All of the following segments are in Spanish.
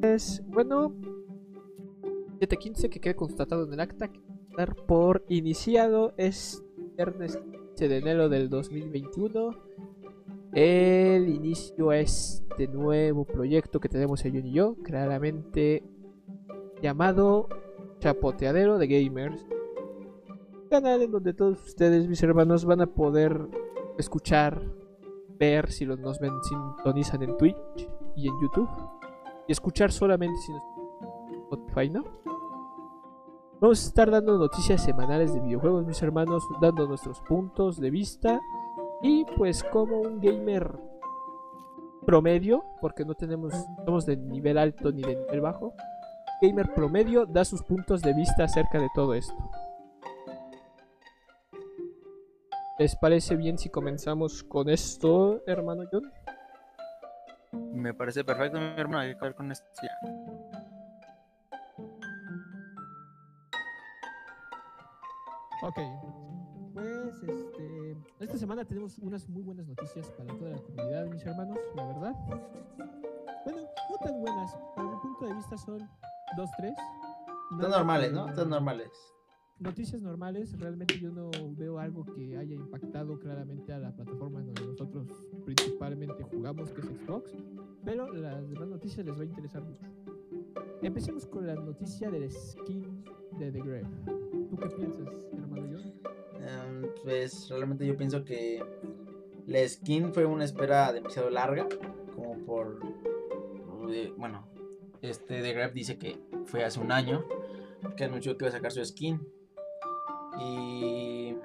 Pues, bueno, 7.15 que quede constatado en el acta que dar por iniciado es viernes 15 de enero del 2021 el inicio a este nuevo proyecto que tenemos John y yo, claramente llamado Chapoteadero de Gamers. Canal en donde todos ustedes, mis hermanos, van a poder escuchar, ver si los nos ven, sintonizan en Twitch y en YouTube. Y escuchar solamente si nos Spotify, ¿no? Vamos a estar dando noticias semanales de videojuegos, mis hermanos, dando nuestros puntos de vista y pues como un gamer promedio, porque no tenemos, somos de nivel alto ni de nivel bajo, gamer promedio da sus puntos de vista acerca de todo esto. ¿Les parece bien si comenzamos con esto, hermano John? Me parece perfecto, mi hermano, hay que ver con esto ya. Ok, pues este, esta semana tenemos unas muy buenas noticias para toda la comunidad, mis hermanos, la verdad. Bueno, no tan buenas, para mi punto de vista son dos, tres. Son normales, ¿no? Son normales. Noticias normales, realmente yo no veo algo que haya impactado claramente a la plataforma donde nosotros principalmente jugamos, que es Xbox, pero las demás noticias les va a interesar mucho. Empecemos con la noticia del skin de The Grave. ¿Tú qué piensas, hermano John? Em, pues realmente yo pienso que la skin fue una espera demasiado larga, como por, eh, bueno, este The Grave dice que fue hace un año que anunció que iba a sacar su skin y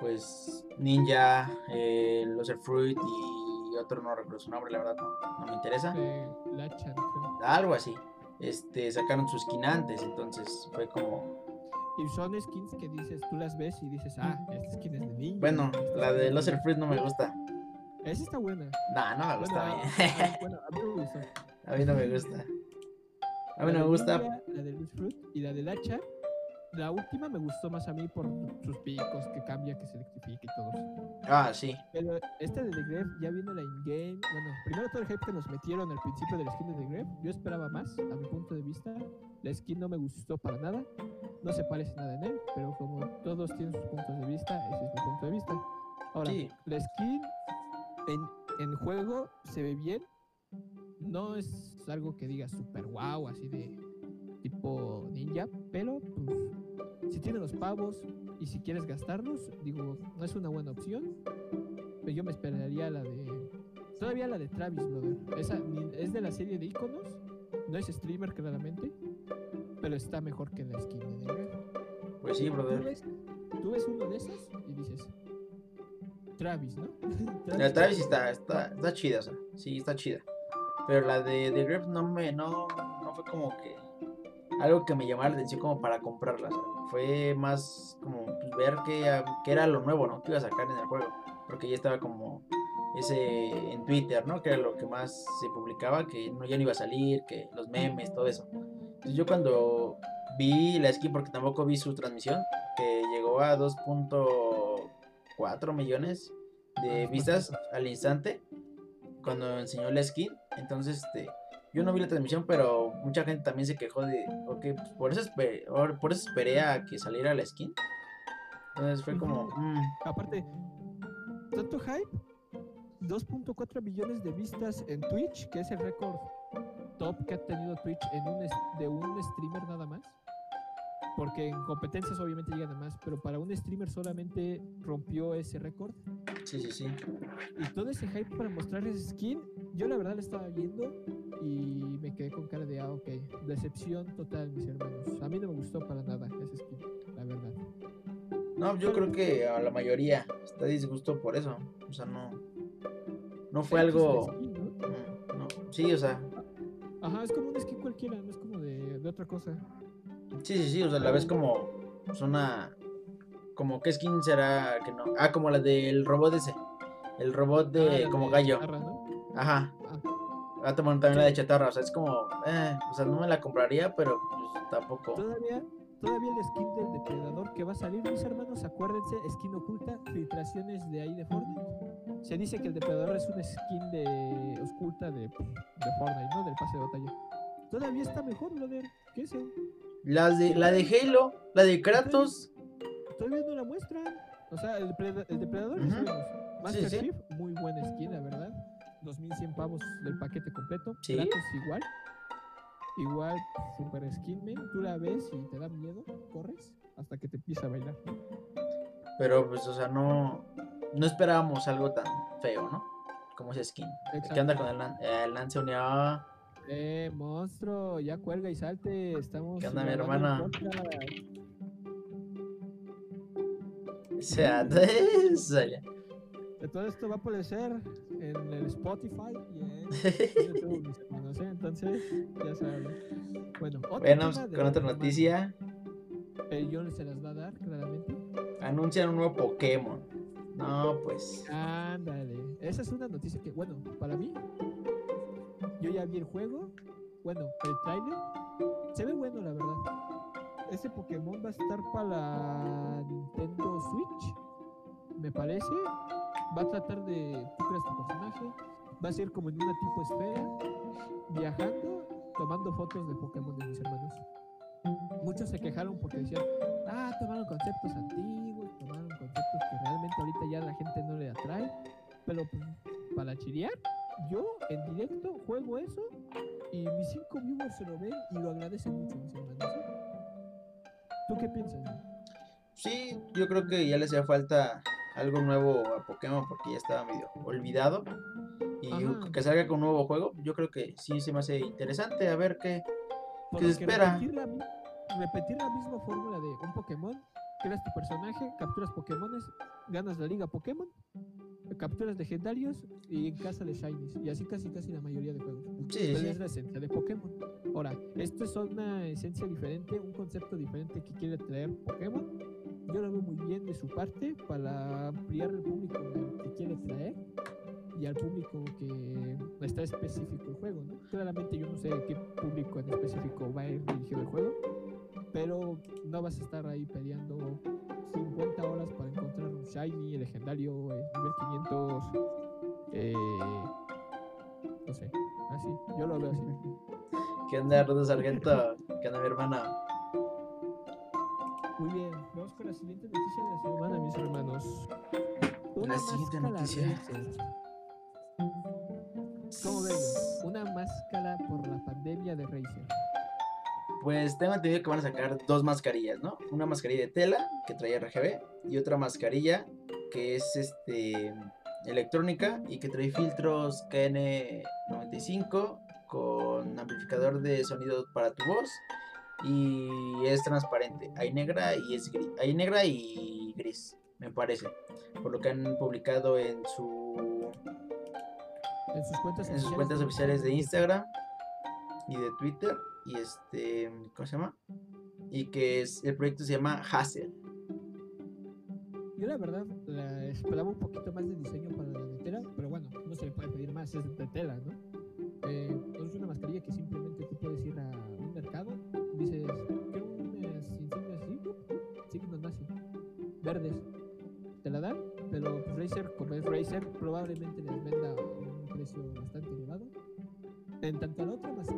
pues Ninja, eh, Loser Fruit y otro no recuerdo su nombre, la verdad no, me interesa. Algo así. Este, sacaron su skin antes, entonces fue como y son skins que dices, tú las ves y dices, ah, esta skin es de Ninja. Bueno, la de Loser Fruit no me gusta. Esa está buena. No, no me gusta. Bueno, a, bueno, a mí me gusta. A mí no me gusta. A mí no me gusta. La de Loser Fruit y la del hacha la última me gustó más a mí por sus picos, que cambia, que se electrifica y todo eso. Ah, sí. Pero este de The Grave ya viene la in-game. Bueno, primero todo el hype que nos metieron al principio del skin de The Grave. Yo esperaba más, a mi punto de vista. La skin no me gustó para nada. No se parece nada en él, pero como todos tienen sus puntos de vista, ese es mi punto de vista. Ahora, la skin en, en juego se ve bien. No es algo que diga super wow, así de tipo ninja, pero pues si tienes los pavos y si quieres gastarlos, digo, no es una buena opción. Pero yo me esperaría la de. Todavía la de Travis, brother. Esa es de la serie de iconos. No es streamer, claramente. Pero está mejor que la skin de Pues sí, brother. ¿Tú ves, uno de esos y dices. Travis, ¿no? la Travis está, está, está chida, o sea, sí, está chida. Pero la de The Grip no me, no, no fue como que algo que me llamara la atención como para comprarlas. Fue más como ver qué, era lo nuevo, ¿no? Que iba a sacar en el juego. Porque ya estaba como ese en Twitter, ¿no? Que era lo que más se publicaba, que no, ya no iba a salir, que los memes, todo eso. Entonces yo cuando vi la skin, porque tampoco vi su transmisión, que llegó a 2.4 millones de vistas al instante, cuando enseñó la skin, entonces este yo no vi la transmisión, pero mucha gente también se quejó de, ok, pues por eso, esperé, por eso esperé a que saliera la skin. Entonces fue como... Mm. Aparte, tanto hype, 2.4 millones de vistas en Twitch, que es el récord top que ha tenido Twitch en un de un streamer nada más. Porque en competencias obviamente llegan a más, pero para un streamer solamente rompió ese récord. Sí, sí, sí. Y todo ese hype para mostrarles skin, yo la verdad lo estaba viendo y me quedé con cara de, ah, ok, decepción total, mis hermanos. A mí no me gustó para nada ese skin, la verdad. No, yo creo que a la mayoría está disgusto por eso. O sea, no. No fue algo. Mm, ¿no? Sí, o sea. Ajá, es como un skin cualquiera, no es como de, de otra cosa. Sí, sí, sí, o sea, la ves como. Pues una. Como, ¿qué skin será que no? Ah, como la del robot ese. El robot de. Ah, como gallo. Ajá. Ah, también la de chatarra, o sea, es como, eh, o sea, no me la compraría, pero pues, tampoco. Todavía, todavía el skin del depredador que va a salir, mis hermanos, acuérdense, skin oculta, filtraciones de ahí de Fortnite. Se dice que el depredador es una skin de oculta de, de Fortnite, ¿no? Del pase de batalla. Todavía está mejor, brother. ¿Qué es eso? Las de, la de Halo, la de Kratos. Todavía no la muestran. O sea, el, depredador, el depredador Ujú. sabemos. Master sí. Chief, muy buena skin, la verdad. 2100 pavos del paquete completo. Sí. Kratos igual. Igual, super skin, man. Tú la ves y te da miedo, corres hasta que te empieza a bailar. Pero pues, o sea, no, no esperábamos algo tan feo, ¿no? Como ese skin. ¿Qué onda con el, el Lance Unión? Eh, monstruo, ya cuelga y salte. Estamos. ¿Qué onda, mi hermana? sea, Todo esto va a aparecer en el Spotify y en YouTube, mis hermanos, ¿eh? Entonces, ya saben. Bueno, Bueno, de con otra noticia. El John se las va a dar, claramente. Anuncian un nuevo Pokémon. No, pues. Ándale. Esa es una noticia que, bueno, para mí, yo ya vi el juego. Bueno, el trailer. Se ve bueno, la verdad. Ese Pokémon va a estar para la Nintendo Switch. Me parece. Va a tratar de. Tú creas tu personaje. Va a ser como en una tipo esfera. Viajando. Tomando fotos de Pokémon de mis hermanos. Muchos se quejaron porque decían, ah, tomaron conceptos antiguos, tomaron conceptos que realmente ahorita ya la gente no le atrae. Pero pues, para chilear, yo en directo juego eso y mis cinco viewers se lo ven y lo agradecen mucho. ¿eh? ¿Tú qué piensas? Sí, yo creo que ya le hacía falta algo nuevo a Pokémon porque ya estaba medio olvidado. Y Ajá. que salga con un nuevo juego, yo creo que sí se me hace interesante. A ver qué. Porque se espera? Repetir la, repetir la misma fórmula de un Pokémon, creas tu personaje, capturas Pokémones, ganas la liga Pokémon, capturas legendarios y en casa de Shinies. Y así casi casi la mayoría de juegos. Sí, Pero sí. es la esencia de Pokémon. Ahora, esto es una esencia diferente, un concepto diferente que quiere traer Pokémon. Yo lo veo muy bien de su parte para ampliar el público que quiere traer y al público que está específico el juego, ¿no? Claramente yo no sé qué público en específico va a ir dirigido el juego, pero no vas a estar ahí peleando 50 horas para encontrar un shiny, legendario, eh, nivel 500, eh, no sé, así, yo lo veo así. ¿Qué onda, Rudo Sargento? ¿Qué onda, mi hermana? Muy bien, vamos con la siguiente noticia de la semana, mis hermanos. La siguiente noticia. ¿Cómo ven? Una máscara por la pandemia de Razer. Pues tengo entendido que van a sacar dos mascarillas, ¿no? Una mascarilla de tela que trae RGB y otra mascarilla que es este electrónica y que trae filtros KN95 con amplificador de sonido para tu voz y es transparente. Hay negra y es gris. Hay negra y gris, me parece. Por lo que han publicado en su En sus cuentas, en sus cuentas oficiales de Instagram y de Twitter y este ¿cómo se llama? Y que es, el proyecto se llama Hassel. Yo la verdad la esperaba un poquito más de diseño para la de tela, pero bueno, no se le puede pedir más, es de tela, ¿no? Eh, es una mascarilla que simplemente tú puedes ir a un mercado, dices, quiero unas insignias así, signos nazi, verdes, te la dan, pero Razer, como es Razer, probablemente les venda a un precio bastante elevado. En tanto a la otra mascarilla,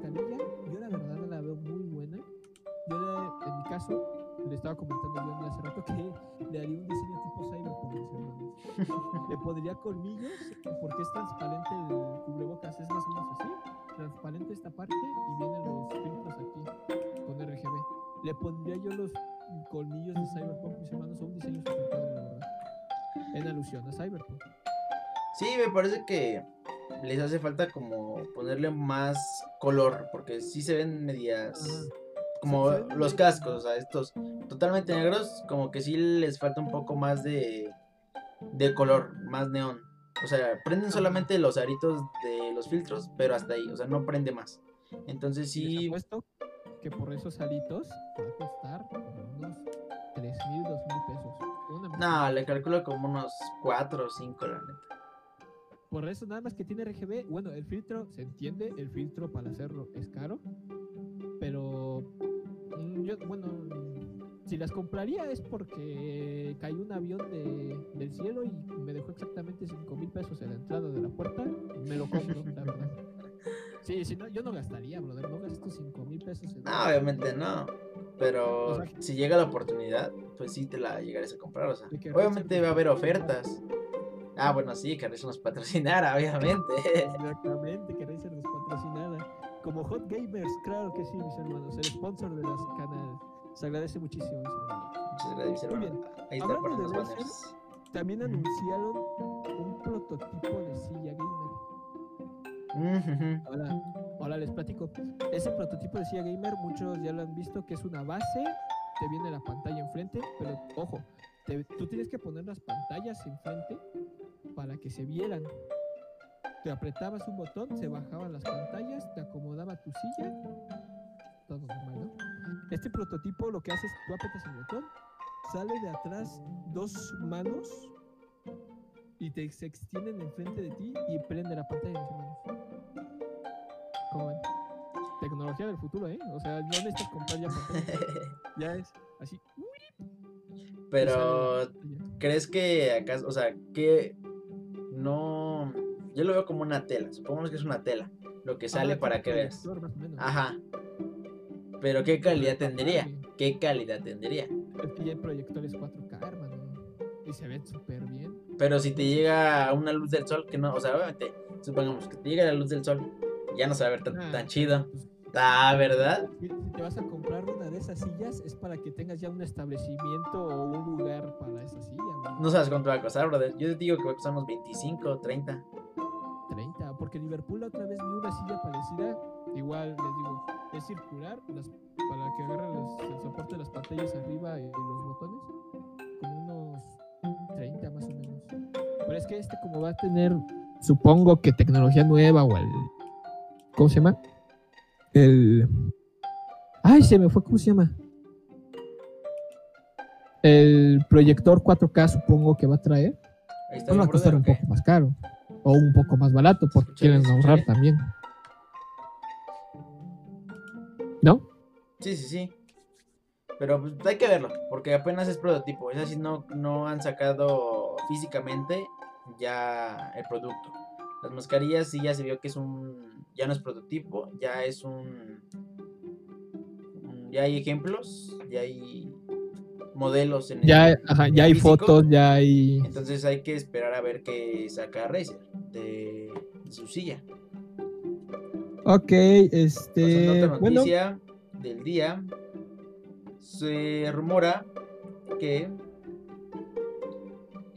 estaba comentando yo hace rato que le haría un diseño tipo Cyberpunk, mis hermanos. le pondría colmillos porque es transparente el cubrebocas, es más o menos así. Transparente esta parte y vienen los filtros aquí con RGB. Le pondría yo los colmillos de Cyberpunk, mis hermanos, a un diseño super padre, la verdad. En alusión a Cyberpunk. Sí, me parece que les hace falta como ponerle más color porque sí se ven medias Ajá. Como los cascos, o sea, estos totalmente negros, como que sí les falta un poco más de de color, más neón. O sea, prenden solamente los aritos de los filtros, pero hasta ahí, o sea, no prende más. Entonces sí, apuesto que por esos alitos va a costar como unos 3 mil, 2 mil pesos. Una no, le calculo como unos 4 o 5, la neta. Por eso nada más que tiene RGB, bueno, el filtro, se entiende, el filtro para hacerlo es caro, pero si las compraría es porque cayó un avión de, del cielo y me dejó exactamente 5 mil pesos en la entrada de la puerta. Me lo compro, la verdad. Sí, si no, yo no gastaría, brother. No gasto 5 mil pesos en No, obviamente no. Pero O sea, si llega la oportunidad, pues sí te la llegarías a comprar. O sea, obviamente va a haber ofertas. Ah, bueno, sí, que Razer nos patrocinara, obviamente. Exactamente, que Razer nos patrocinara. Como Hot Gamers, claro que sí, mis hermanos. El sponsor de los canales. Se agradece muchísimo. Muchas gracias, Muy hermano. Ahí está Hablando por de los Razer. También anunciaron un prototipo de silla gamer. Ahora, ahora les platico. Ese prototipo de silla gamer, muchos ya lo han visto, que es una base, te viene la pantalla enfrente, pero ojo, te- tú tienes que poner las pantallas enfrente para que se vieran. Te apretabas un botón, se bajaban las pantallas, te acomodaba tu silla, todo normal, ¿no? Este prototipo lo que hace es, tú apretas el botón, sale de atrás dos manos y te se extienden enfrente de ti y prende la pantalla, hermanos. ¿Cómo ven? Tecnología del futuro, ¿eh? O sea, no necesitas comprar ya pantalla. ya es así. Pero. ¿crees que acaso, o sea, que no... Yo lo veo como una tela, supongamos que es una tela, lo que sale para que veas. Ajá. Pero ¿qué calidad tendría? ¿Qué calidad tendría? Es que ya hay proyectores 4K, hermano. Y se ven súper bien. Pero si te llega una luz del sol, que no, o sea, obviamente, supongamos que te llega la luz del sol, ya no se va a ver tan, Ah, tan chido. pues, Ah, ¿verdad? Si, te vas a comprar una de esas sillas, es para que tengas ya un establecimiento o un lugar para esa silla. ¿no? No sabes cuánto va a costar, brother. Yo te digo que va a costar unos 25, 30. 30, porque Liverpool la otra vez vi una silla parecida, igual les digo, es circular, las- para que agarre los- el soporte de las pantallas arriba y los botones, como unos 30 más o menos. Pero es que este como va a tener, supongo que tecnología nueva o el, ¿cómo se llama? El, ay, se me fue, ¿cómo se llama? El proyector 4K supongo que va a traer. Ahí está va a costar un poco más caro. O un poco más barato porque quieren ahorrar también. Sí, sí, sí. Pero pues, hay que verlo, porque apenas es prototipo. Es así, no, no han sacado físicamente ya el producto. Las mascarillas sí ya se vio que es un. Ya no es prototipo, ya es un. Ya hay ejemplos, ya hay modelos en el- Ya, ajá, ya hay físico. fotos, ya hay. Entonces hay que esperar a ver qué saca Razer de, de su silla. Ok, este. Bueno, del día. Se rumora que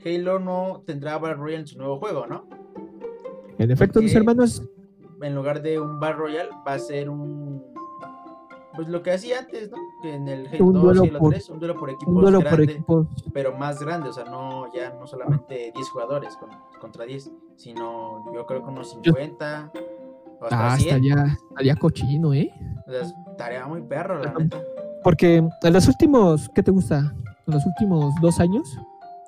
Halo no tendrá Battle Royale en su nuevo juego, ¿no? en efecto, mis Ok. hermanos, En lugar de un Battle Royale va a ser un pues lo que hacía antes, ¿no? Que en el Halo Un 2 duelo y Halo por- 3, un duelo por equipos un duelo por grande, equipos. pero más grande, o sea, no ya no solamente 10 jugadores con- contra 10, sino yo creo que unos 50 o hasta Ah, 100. estaría, estaría cochino, ¿eh? O sea, estaría muy perro, la neta. Porque en los últimos, ¿qué te gusta? En los últimos dos años,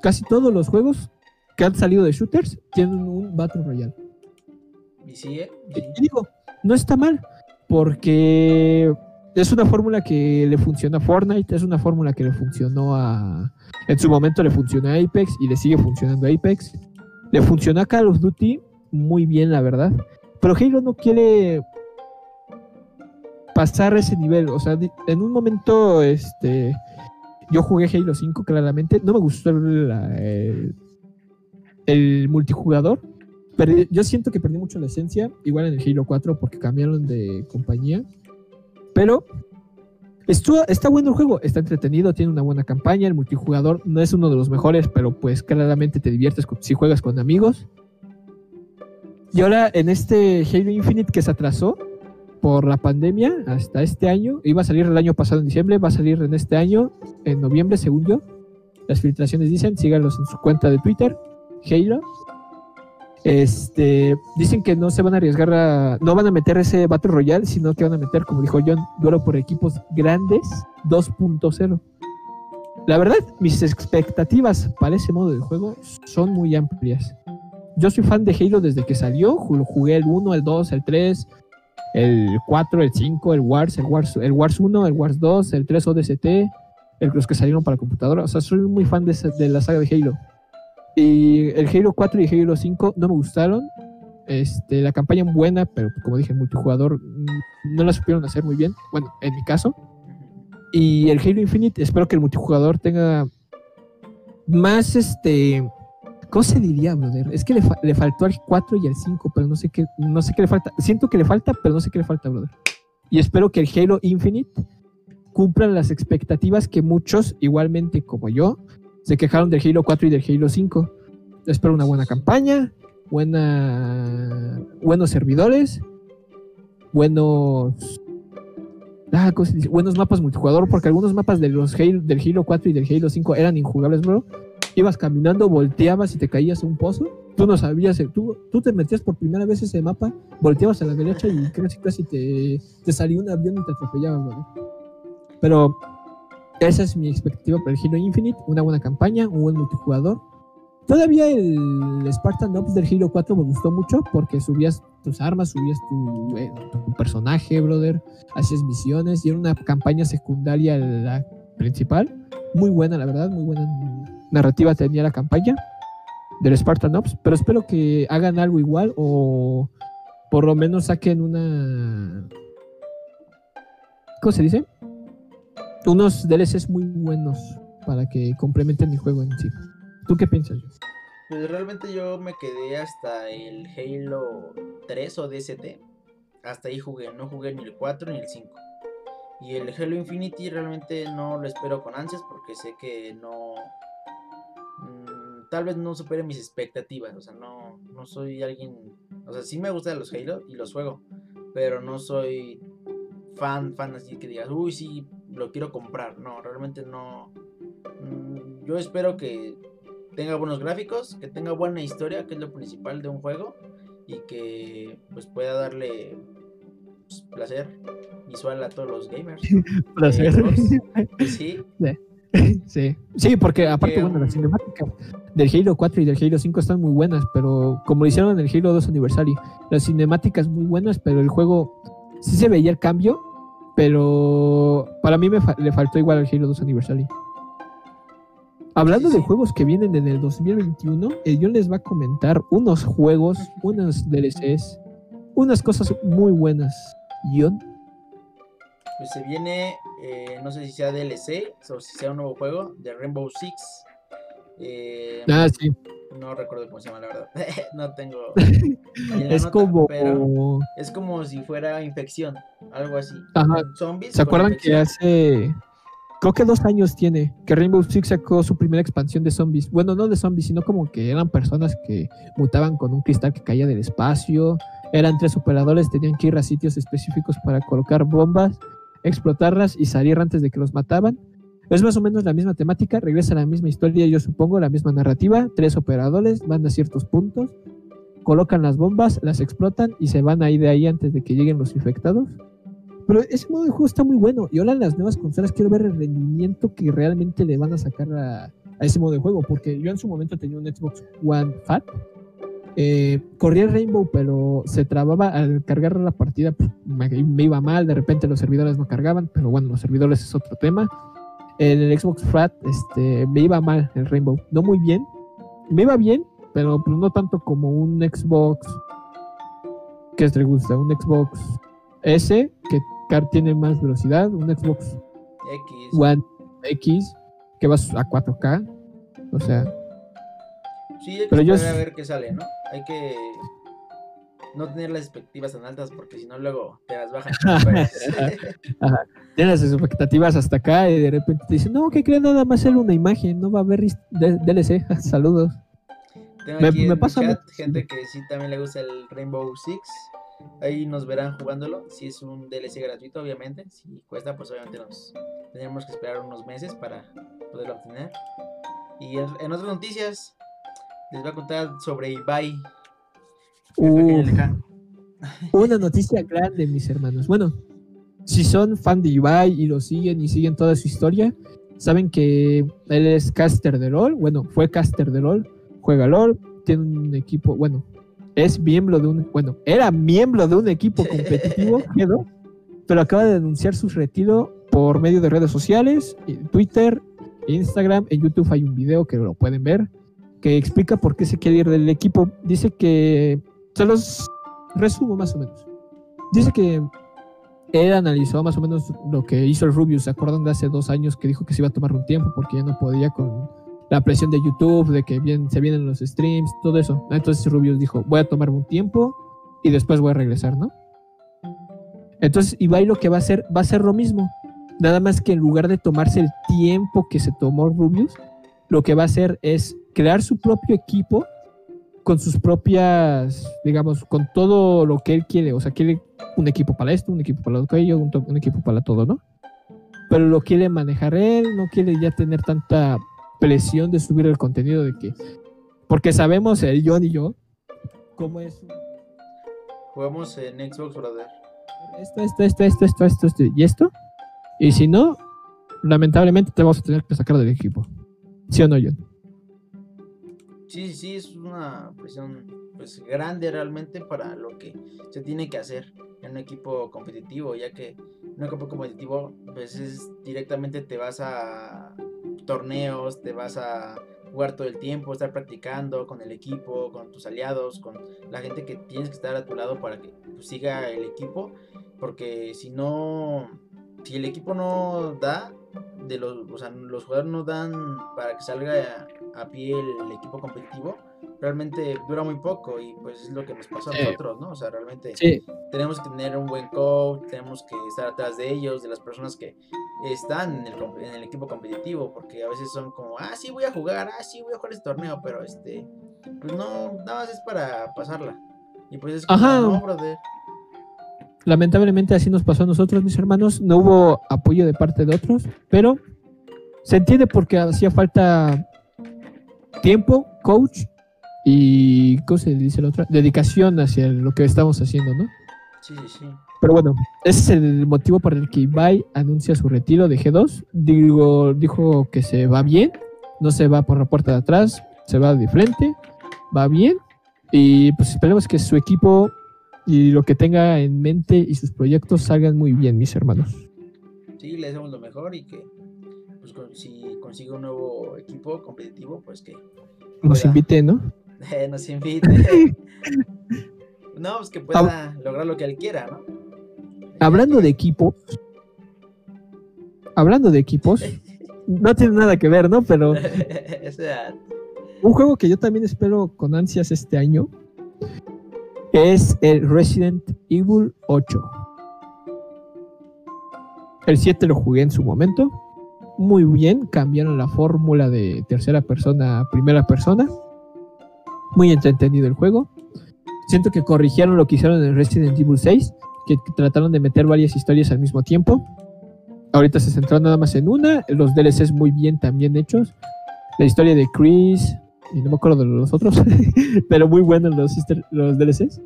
casi todos los juegos que han salido de shooters tienen un Battle Royale. Y. Y y digo, no está mal, porque es una fórmula que le funciona a Fortnite, es una fórmula que le funcionó a... En su momento le funcionó a Apex y le sigue funcionando a Apex. Le funcionó a Call of Duty muy bien, la verdad. Pero Halo no quiere pasar ese nivel. O sea, en un momento, este... Yo jugué Halo 5 claramente. No me gustó el, multijugador. Perdí- yo siento que perdí mucho la esencia, igual en el Halo 4 porque cambiaron de compañía. Pero está bueno el juego, está entretenido, tiene una buena campaña, el multijugador no es uno de los mejores, pero pues claramente te diviertes si juegas con amigos. Y ahora en este Halo Infinite que se atrasó por la pandemia hasta este año, iba a salir el año pasado en diciembre, va a salir en este año, en noviembre según yo. Las filtraciones dicen, síganlos en su cuenta de Twitter, Halo. Este, dicen que no se van a arriesgar a, no van a meter ese Battle Royale, sino que van a meter, como dijo John, duelo por equipos grandes 2.0. La verdad, mis expectativas para ese modo de juego son muy amplias. Yo soy fan de Halo desde que salió, ju- jugué el 1, el 2, el 3, el 4, el 5, el Wars, el Wars, el Wars 1, el Wars 2, el 3 ODST, los que salieron para computadora. O sea, soy muy fan de, de la saga de Halo. Y el Halo 4 y Halo 5 no me gustaron. Este, la campaña buena, pero como dije, el multijugador mm, no la supieron hacer muy bien. Bueno, en mi caso. Y el Halo Infinite, espero que el multijugador tenga más este. ¿Cómo se diría, brother? Es que le, le, faltó al 4 y al 5, pero no sé qué, no sé qué le falta. Siento que le falta, pero no sé qué le falta, brother. Y espero que el Halo Infinite cumpla las expectativas que muchos, igualmente como yo, se quejaron del Halo 4 y del Halo 5. Espero una buena campaña, buena, buenos servidores, buenos ah, buenos mapas multijugador, porque algunos mapas de los Halo, del Halo 4 y del Halo 5 eran injugables, bro. Ibas caminando, volteabas y te caías a un pozo. Tú no sabías, tú, tú te metías por primera vez ese mapa, volteabas a la derecha y casi casi te, te salió un avión y te atropellaba, bro. Pero esa es mi expectativa para el Halo Infinite, una buena campaña, un buen multijugador Todavía el Spartan Ops del Halo 4 me gustó mucho porque subías tus armas, subías tu, eh, personaje, brother, hacías misiones y era una campaña secundaria la principal. Muy buena, la verdad, muy buena narrativa tenía la campaña del Spartan Ops, pero espero que hagan algo igual o por lo menos saquen una... ¿Cómo se dice? Unos DLCs muy buenos para que complementen el juego en sí. ¿Tú qué piensas? Pues realmente yo me quedé hasta el Halo 3 o DST. Hasta ahí jugué, no jugué ni el 4 ni el 5. Y el Halo Infinity realmente no lo espero con ansias porque sé que no... Mm, tal vez no supere mis expectativas. O sea, no, no soy alguien... O sea, sí me gustan los Halo y los juego. Pero no soy fan, fan así que digas, uy, sí, lo quiero comprar. No, realmente no... Mm, yo espero que tenga buenos gráficos, que tenga buena historia, que es lo principal de un juego, y que pues pueda darle pues, placer visual a todos los gamers. placer. sí. Sí. sí, porque aparte, bueno, las cinemáticas del Halo 4 y del Halo 5 están muy buenas, pero como lo hicieron en el Halo 2 Anniversary, las cinemáticas muy buenas, pero el juego sí se veía el cambio, pero para mí me le faltó igual al Halo 2 Anniversary. Hablando de juegos que vienen en el 2021, el John les va a comentar unos juegos, unos DLCs, unas cosas muy buenas. John. Pues se viene, eh, no sé si sea DLC o si sea un nuevo juego, de Rainbow Six. Eh, ah, sí. No recuerdo cómo se llama, la verdad. no tengo. es como. es como si fuera infección, algo así. Ajá. Zombies. ¿Se acuerdan que hace creo que dos años tiene que Rainbow Six sacó su primera expansión de zombies. Bueno, no de zombies, sino como que eran personas que mutaban con un cristal que caía del espacio. Eran tres operadores, tenían que ir a sitios específicos para colocar bombas, explotarlas y salir antes de que los mataban. Es más o menos la misma temática, regresa a la misma historia, yo supongo, la misma narrativa. Tres operadores van a ciertos puntos, colocan las bombas, las explotan y se van ahí de ahí antes de que lleguen los infectados. Pero ese modo de juego está muy bueno. Y ahora en las nuevas consolas quiero ver el rendimiento que realmente le van a sacar a, ese modo de juego. Porque yo en su momento tenía un Xbox One Fat. Eh, corría el Rainbow, pero se trababa al cargar la partida. Pues, me, iba mal, de repente los servidores no cargaban. Pero bueno, los servidores es otro tema. En el Xbox Fat este, me iba mal el Rainbow. No muy bien. Me iba bien, pero pues, no tanto como un Xbox. ¿Qué te gusta? Un Xbox S que tiene más velocidad, un Xbox X. One X que va a 4K. O sea. Sí, hay que pero a ver qué sale, ¿no? Hay que no tener las expectativas tan altas porque si no luego te las bajan. Tienes las expectativas hasta acá y de repente te dicen, no, que creen nada más ser una imagen, no va a haber DLC. Saludos. Tengo aquí me, pasa chat, gente que sí también le gusta el Rainbow Six. Ahí nos verán jugándolo. Si es un DLC gratuito, obviamente. Si cuesta, pues obviamente nos tenemos que esperar unos meses para poderlo obtener. Y en, otras noticias, les voy a contar sobre Ibai. una noticia grande, mis hermanos. Bueno, si son fan de Ibai y lo siguen y siguen toda su historia, saben que él es caster de LOL. Bueno, fue caster de LOL, juega LOL, tiene un equipo, bueno, es miembro de un, bueno, era miembro de un equipo competitivo, pero acaba de denunciar su retiro por medio de redes sociales, en Twitter, Instagram, en YouTube hay un video que lo pueden ver, que explica por qué se quiere ir del equipo. Dice que, se los resumo más o menos. Dice que él analizó más o menos lo que hizo el Rubius, ¿se acuerdan de hace dos años que dijo que se iba a tomar un tiempo porque ya no podía con la presión de YouTube, de que bien, se vienen los streams, todo eso. Entonces Rubius dijo, voy a tomar un tiempo y después voy a regresar, ¿no? Entonces Ibai lo que va a hacer, va a ser lo mismo. Nada más que en lugar de tomarse el tiempo que se tomó Rubius, lo que va a hacer es crear su propio equipo con sus propias, digamos, con todo lo que él quiere. O sea, quiere un equipo para esto, un equipo para lo que un, un equipo para todo, ¿no? Pero lo quiere manejar él, no quiere ya tener tanta presión de subir el contenido de que. Porque sabemos, el John y yo, cómo es. Jugamos en Xbox, brother. Esto, esto, esto, esto, esto, esto, esto y esto. Y si no, lamentablemente te vamos a tener que sacar del equipo. ¿Sí o no, John? Sí, sí, sí, es una presión pues grande realmente para lo que se tiene que hacer en un equipo competitivo, ya que en un equipo competitivo pues es, directamente te vas a torneos, te vas a jugar todo el tiempo, estar practicando con el equipo, con tus aliados, con la gente que tienes que estar a tu lado para que pues, siga el equipo, porque si no, si el equipo no da, de los, o sea, los jugadores no dan para que salga a, pie el, equipo competitivo, realmente dura muy poco y pues es lo que nos pasa a nosotros, ¿no? O sea, realmente tenemos que tener un buen coach, tenemos que estar atrás de ellos, de las personas que están en el, en el equipo competitivo, porque a veces son como, ah, sí, voy a jugar, ah, sí, voy a jugar este torneo, pero este, pues no, nada más es para pasarla. Y pues es como, no, brother. Lamentablemente así nos pasó a nosotros, mis hermanos. No hubo apoyo de parte de otros, pero se entiende porque hacía falta tiempo, coach y, ¿cómo se dice la otra? Dedicación hacia lo que estamos haciendo, ¿no? Sí, sí, sí. Pero bueno, ese es el motivo por el que Ibai anuncia su retiro de G2. Digo, dijo que se va bien, no se va por la puerta de atrás, se va de frente, va bien. Y pues esperemos que su equipo y lo que tenga en mente y sus proyectos salgan muy bien, mis hermanos. Sí, le deseamos lo mejor y que pues, si consigue un nuevo equipo competitivo, pues que... Nos invite, ¿no? nos invite. no, pues que pueda lograr lo que él quiera, ¿no? Hablando de equipos, hablando de equipos, no tiene nada que ver, ¿no? Pero un juego que yo también espero con ansias este año es el Resident Evil 8. El 7 lo jugué en su momento. Muy bien, cambiaron la fórmula de tercera persona a primera persona. Muy entretenido el juego. Siento que corrigieron lo que hicieron en Resident Evil 6, que trataron de meter varias historias al mismo tiempo. Ahorita se centró nada más en una. Los DLCs muy bien también hechos. La historia de Chris, y no me acuerdo de los otros, pero muy buenos los, los DLCs.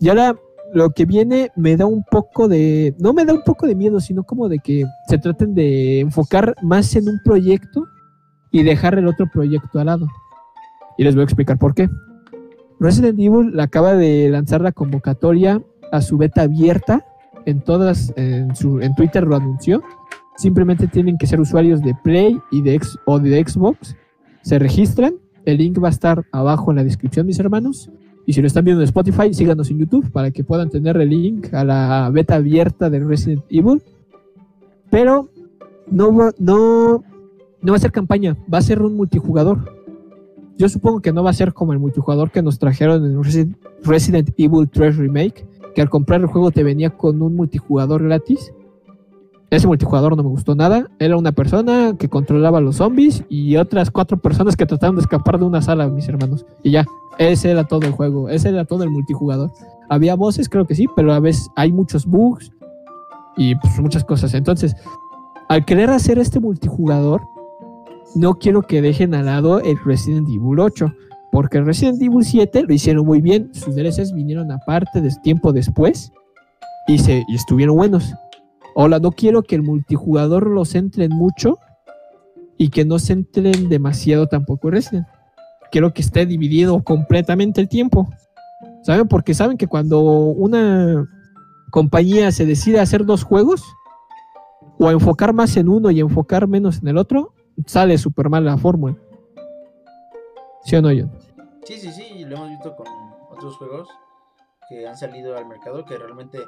Y ahora lo que viene me da un poco de, no me da un poco de miedo, sino como de que se traten de enfocar más en un proyecto y dejar el otro proyecto al lado. Y les voy a explicar por qué. Resident Evil acaba de lanzar la convocatoria a su beta abierta en todas, en, su, en Twitter lo anunció. Simplemente tienen que ser usuarios de Play y de, o de Xbox se registran. El link va a estar abajo en la descripción, mis hermanos. Y si lo están viendo en Spotify, síganos en YouTube para que puedan tener el link a la beta abierta de Resident Evil. Pero no va, no, no va a ser campaña, va a ser un multijugador. Yo supongo que no va a ser como el multijugador que nos trajeron en Resident Evil 3 Remake, que al comprar el juego te venía con un multijugador gratis ese multijugador no me gustó nada. Era una persona que controlaba los zombies y otras cuatro personas que trataban de escapar de una sala, mis hermanos. Y ya, ese era todo el juego, ese era todo el multijugador. Había voces, creo que sí, pero a veces hay muchos bugs y pues muchas cosas. Entonces, al querer hacer este multijugador, no quiero que dejen al lado el Resident Evil 8. Porque el Resident Evil 7 lo hicieron muy bien. Sus DLCs vinieron aparte de tiempo después y, se, y estuvieron buenos. Hola, no quiero que el multijugador lo centren mucho y que no centren demasiado tampoco Resident. Quiero que esté dividido completamente el tiempo. ¿Saben? Porque saben que cuando una compañía se decide hacer dos juegos, o enfocar más en uno y enfocar menos en el otro, sale súper mal la fórmula. ¿Sí o no, John? Sí, sí, sí, lo hemos visto con otros juegos que han salido al mercado que realmente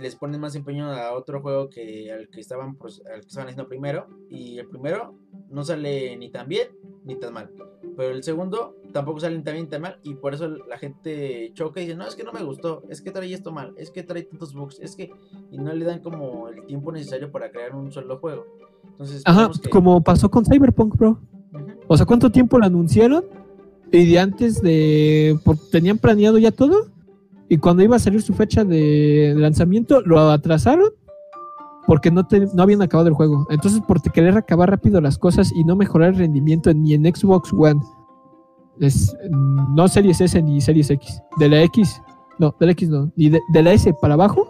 les ponen más empeño a otro juego que al que estaban al que estaban haciendo primero y el primero no sale ni tan bien ni tan mal pero el segundo tampoco sale ni tan bien ni tan mal y por eso la gente choca y dice no es que no me gustó es que trae esto mal es que trae tantos bugs es que y no le dan como el tiempo necesario para crear un solo juego entonces Ajá, que- como pasó con Cyberpunk, bro. Ujú. O sea, ¿cuánto tiempo lo anunciaron? Y de antes de... tenían planeado ya todo. Y cuando iba a salir su fecha de lanzamiento, lo atrasaron. Porque no, te- habían acabado el juego. Entonces, por querer acabar rápido las cosas y no mejorar el rendimiento ni en Xbox One. Es, no Series S ni Series X. De la X. No, de la X no. Ni de, la S para abajo.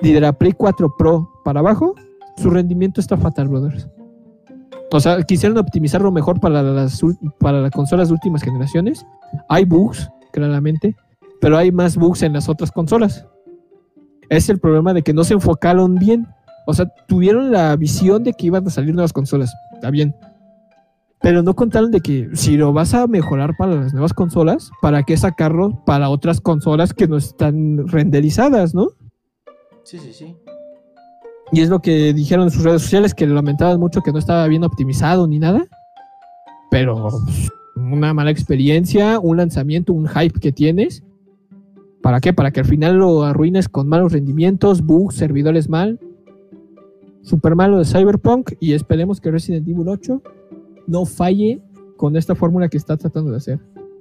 Ni de la Play 4 Pro para abajo. Su rendimiento está fatal, brothers. O sea, quisieron optimizarlo mejor para las, para las consolas de últimas generaciones. Hay bugs, claramente, pero hay más bugs en las otras consolas. Es el problema de que no se enfocaron bien. O sea, tuvieron la visión de que iban a salir nuevas consolas. Está bien. Pero no contaron de que si lo vas a mejorar para las nuevas consolas, ¿para qué sacarlo para otras consolas que no están renderizadas, no? sí sí sí Y es lo que dijeron en sus redes sociales, que lamentaban mucho que no estaba bien optimizado ni nada. Pero pues, una mala experiencia, un lanzamiento, un hype que tienes. ¿Para qué? Para que al final lo arruines con malos rendimientos, bugs, servidores mal. Super malo de Cyberpunk y esperemos que Resident Evil 8 no falle con esta fórmula que está tratando de hacer.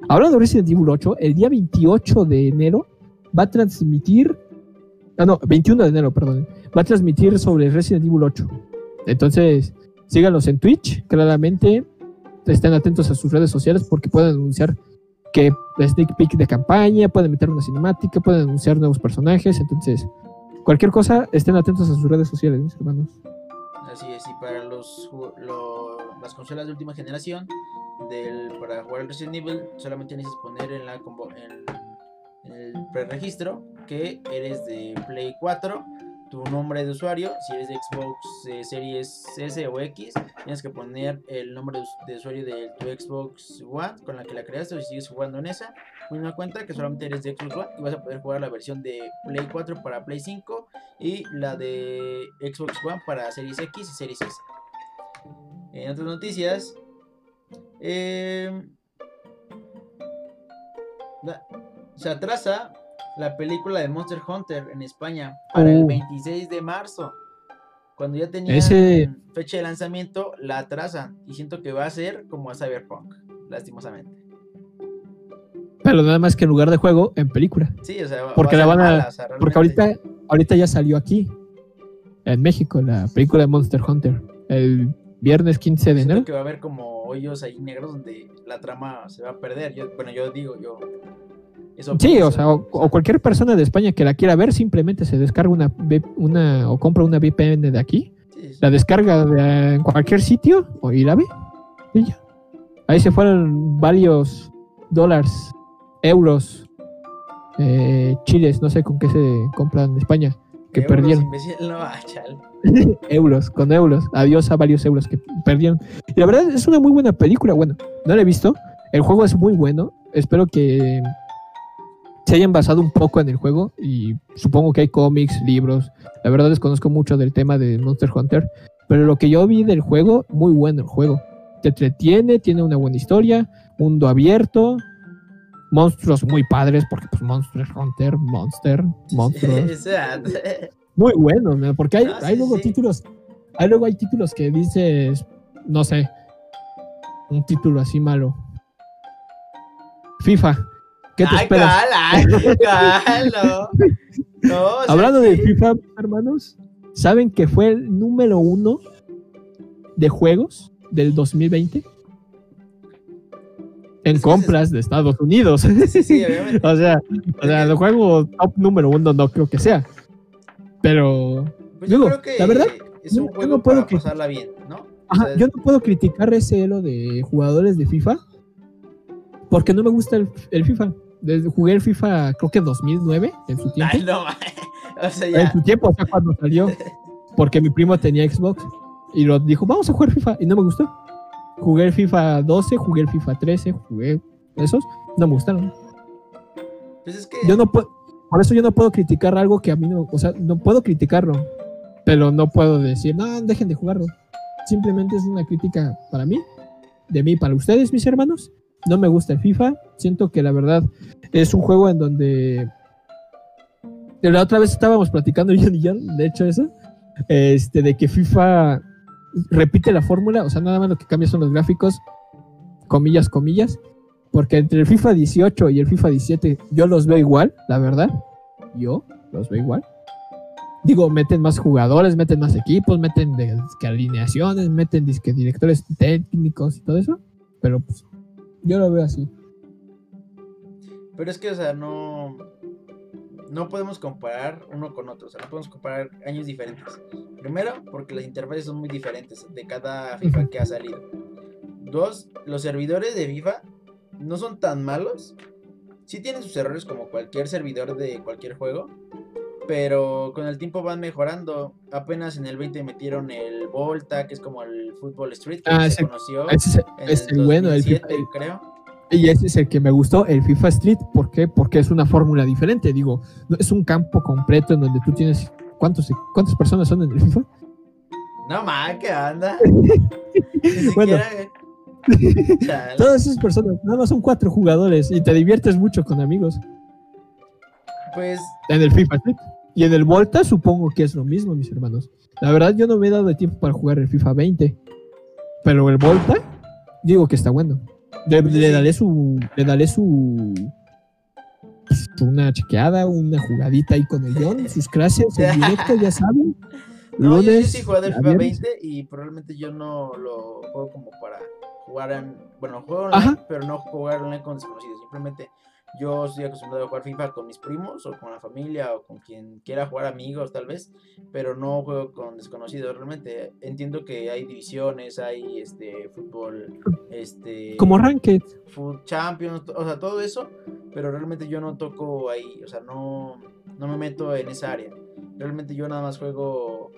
Hablando de Resident Evil 8, el día 28 de enero va a transmitir... Ah, no, 21 de enero, perdón va a transmitir sobre Resident Evil 8. Entonces, síganlos en Twitch, claramente. Estén atentos a sus redes sociales porque pueden anunciar que sneak peek de campaña, pueden meter una cinemática, pueden anunciar nuevos personajes. Entonces, cualquier cosa, estén atentos a sus redes sociales, mis hermanos. Así es, y para los, lo- las consolas de última generación, del, para jugar el Resident Evil, solamente necesitas poner en, la, en, en el preregistro que eres de Play 4, tu nombre de usuario, si eres de Xbox eh, Series S o X, tienes que poner el nombre de, us- de usuario de tu Xbox One con la que la creaste o si sigues jugando en esa, misma cuenta que solamente eres de Xbox One y vas a poder jugar la versión de Play 4 para Play 5 y la de Xbox One para Series X y Series S. En otras noticias, la- se atrasa la película de Monster Hunter en España para el Oh. 26 de marzo. Cuando ya tenían Ese- fecha de lanzamiento, la atrasan y siento que va a ser como a Cyberpunk, lastimosamente. Pero nada más que en lugar de juego, en película. Sí, o sea, Porque va la ser van a- mala, o sea, Porque ahorita, ahorita ya salió aquí, en México, la película de Monster Hunter. El viernes 15 de Siento enero. que va a haber como hoyos ahí negros donde la trama se va a perder. Yo, bueno, yo digo, yo. Eso Sí, o sea, o, o cualquier persona de España que la quiera ver, simplemente se descarga una, una o compra una VPN de aquí, sí, sí. la descarga de, en cualquier sitio y la ve. Y ya. Ahí se fueron varios dólares, euros, eh, chiles, no sé con qué se compran en España, que Euros, perdieron. no, ah, euros, con euros. Adiós a varios euros que perdieron. Y la verdad es una muy buena película. Bueno, no la he visto. El juego es muy bueno. Espero que se hayan basado un poco en el juego. Y supongo que hay cómics, libros. La verdad desconozco mucho del tema de Monster Hunter. Pero lo que yo vi del juego, muy bueno el juego. Te entretiene, tiene una buena historia, mundo abierto. Monstruos muy padres, porque pues Monster Hunter, Monster, monstruos muy bueno, ¿no? porque hay, sí, hay luego sí. títulos, hay luego hay títulos que dices, no sé, un título así malo. FIFA. ¿Qué te ay, esperas? cal, ay, cal, no. No, o sea, Hablando de. FIFA, hermanos, ¿saben que fue el número uno de juegos del 2020? En compras de Estados Unidos. Sí, sí, obviamente. o sea, o sea, el juego top número uno no creo que sea. Pero Pues yo digo, creo que la verdad, es un yo juego no puedo para pasarla bien, ¿no? O Ajá, sea, yo no puedo criticar ese elo de jugadores de FIFA porque no me gusta el, el FIFA. Desde, jugué el FIFA creo que 2009 en su tiempo. Ay, no, ma- o sea, En ya. su tiempo, o sea, cuando salió. porque mi primo tenía Xbox y lo dijo, vamos a jugar FIFA y no me gustó. Jugué el FIFA 12, jugué el FIFA 13, jugué esos, no me gustaron. Pues es que. Yo no puedo, por eso yo no puedo criticar algo que a mí no, o sea, no puedo criticarlo, pero no puedo decir, no, dejen de jugarlo. Simplemente es una crítica para mí, de mí para ustedes, mis hermanos. No me gusta el FIFA, siento que la verdad es un juego en donde la otra vez estábamos platicando yo y yo, de hecho eso, este, de que FIFA repite la fórmula, o sea, nada más lo que cambia son los gráficos, comillas, comillas, porque entre el FIFA 18 y el FIFA 17 yo los veo igual, la verdad, yo los veo igual. Digo, meten más jugadores, meten más equipos, meten de, alineaciones, meten disque directores técnicos y todo eso, pero pues yo lo veo así. Pero es que, o sea, no. No podemos comparar uno con otro. O sea, no podemos comparar años diferentes. Primero, porque las interfaces son muy diferentes de cada FIFA que ha salido. Dos, los servidores de FIFA no son tan malos. Sí tienen sus errores como cualquier servidor de cualquier juego. Pero con el tiempo van mejorando. Apenas en el 20 metieron el Volta, que es como el Fútbol Street que Ah, se ese- conoció. Ese es, es el bueno, el 2007, FIFA, el- creo. Y ese es el que me gustó, el FIFA Street. ¿Por qué? Porque es una fórmula diferente. Digo, es un campo completo en donde tú tienes. ¿Cuántos, ¿Cuántas personas son en el FIFA? No ma, ¿qué anda? Ni Bueno. siquiera. Chale. Todas esas personas, nada más son cuatro jugadores y te diviertes mucho con amigos Pues en el FIFA Street. Y en el Volta supongo que es lo mismo, mis hermanos. La verdad, yo no me he dado el tiempo para jugar el FIFA 20. Pero el Volta, digo que está bueno. Le, le sí. daré su. Le daré su. pues, Una chequeada, una jugadita ahí con el John, sus clases en directo, ya saben. no, yo, yo Lunes, sí he jugado el a FIFA viernes. 20 y probablemente yo no lo juego como para jugar en. Bueno, juego online, Ajá. pero no jugar online con desconocidos. Simplemente yo estoy acostumbrado a jugar FIFA con mis primos o con la familia o con quien quiera jugar amigos tal vez, pero no juego con desconocidos. Realmente entiendo que hay divisiones, hay este fútbol, este Como Ranked. Food Champions, o sea, todo eso, pero realmente yo no toco ahí, o sea, no, no me meto en esa área. Realmente yo nada más juego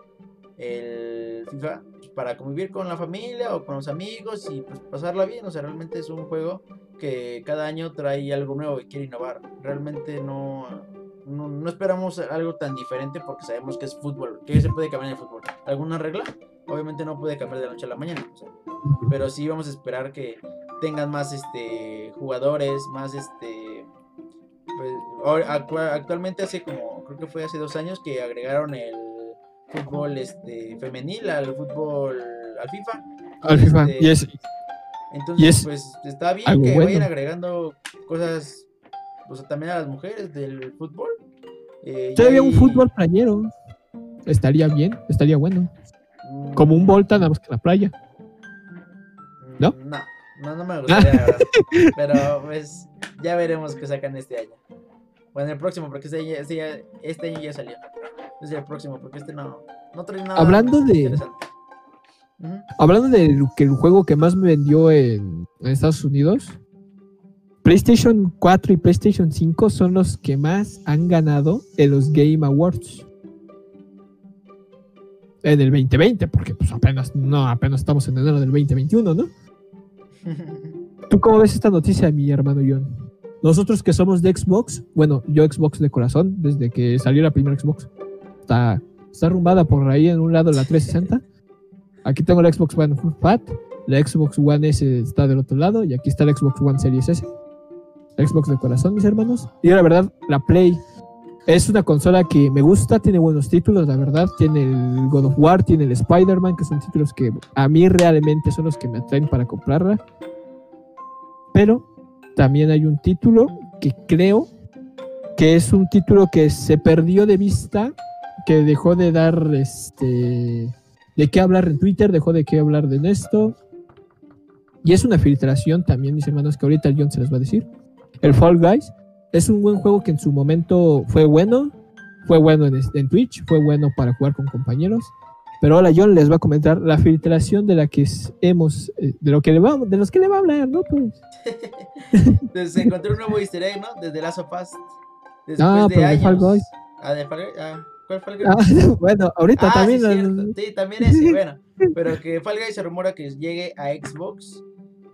el FIFA para convivir con la familia o con los amigos y pues pasarla bien, o sea, realmente es un juego que cada año trae algo nuevo y quiere innovar. Realmente no, no, esperamos algo tan diferente porque sabemos que es fútbol, que se puede cambiar en el fútbol. ¿Alguna regla? Obviamente no puede cambiar de la noche a la mañana. o sea, pero sí vamos a esperar que tengan más este jugadores, más este pues, actualmente hace como creo que fue hace dos años que agregaron el fútbol este femenil al fútbol al FIFA. Al FIFA. Este, Y es, Entonces, es pues está bien algo que bueno. vayan agregando cosas o sea, también a las mujeres del fútbol. Eh, todavía un fútbol playero. Estaría bien, estaría bueno. mm, Como un Volta, nada más que en la playa. ¿no? Mm, No, no, no me gustaría. Pero pues ya veremos qué sacan este año. Bueno, el próximo, porque este, ya- este, ya- este año ya salió. Es el próximo, porque este no, no trae nada Hablando de-. Hablando de lo que el juego que más me vendió en, en Estados Unidos, PlayStation 4 y PlayStation 5 son los que más han ganado en los Game Awards. En el 2020, porque pues apenas, no, apenas estamos en enero del 2021, ¿no? ¿Tú cómo ves esta noticia, mi hermano John? Nosotros que somos de Xbox, bueno, yo Xbox de corazón, desde que salió la primera Xbox, está, está arrumbada por ahí en un lado la 360. Aquí tengo la Xbox One Fat, la Xbox One S está del otro lado y aquí está la Xbox One Series S. Xbox de corazón, mis hermanos. Y la verdad, la Play es una consola que me gusta, tiene buenos títulos, la verdad. Tiene el God of War, tiene el Spider-Man, que son títulos que a mí realmente son los que me atraen para comprarla. Pero también hay un título que creo que es un título que se perdió de vista, que dejó de dar este de qué hablar en Twitter, dejó de qué hablar de esto. Y es una filtración también, mis hermanos, que ahorita el John se les va a decir. El Fall Guys es un buen juego que en su momento fue bueno, fue bueno en, en Twitch, fue bueno para jugar con compañeros. Pero ahora John les va a comentar la filtración de la que hemos, eh, de lo que le va, de los que le va a hablar, ¿no? Pues, Entonces se encontró un nuevo easter egg, ¿no? Desde Last of Us. Después Ah, de pero de años. Fall Guys. Ah, de Fall Guys. Ah, ¿Cuál Fall Guys? Ah, bueno, ahorita Ah, también. sí, cierto. Sí, también ese, bueno. Pero que Fall Guys se rumora que llegue a Xbox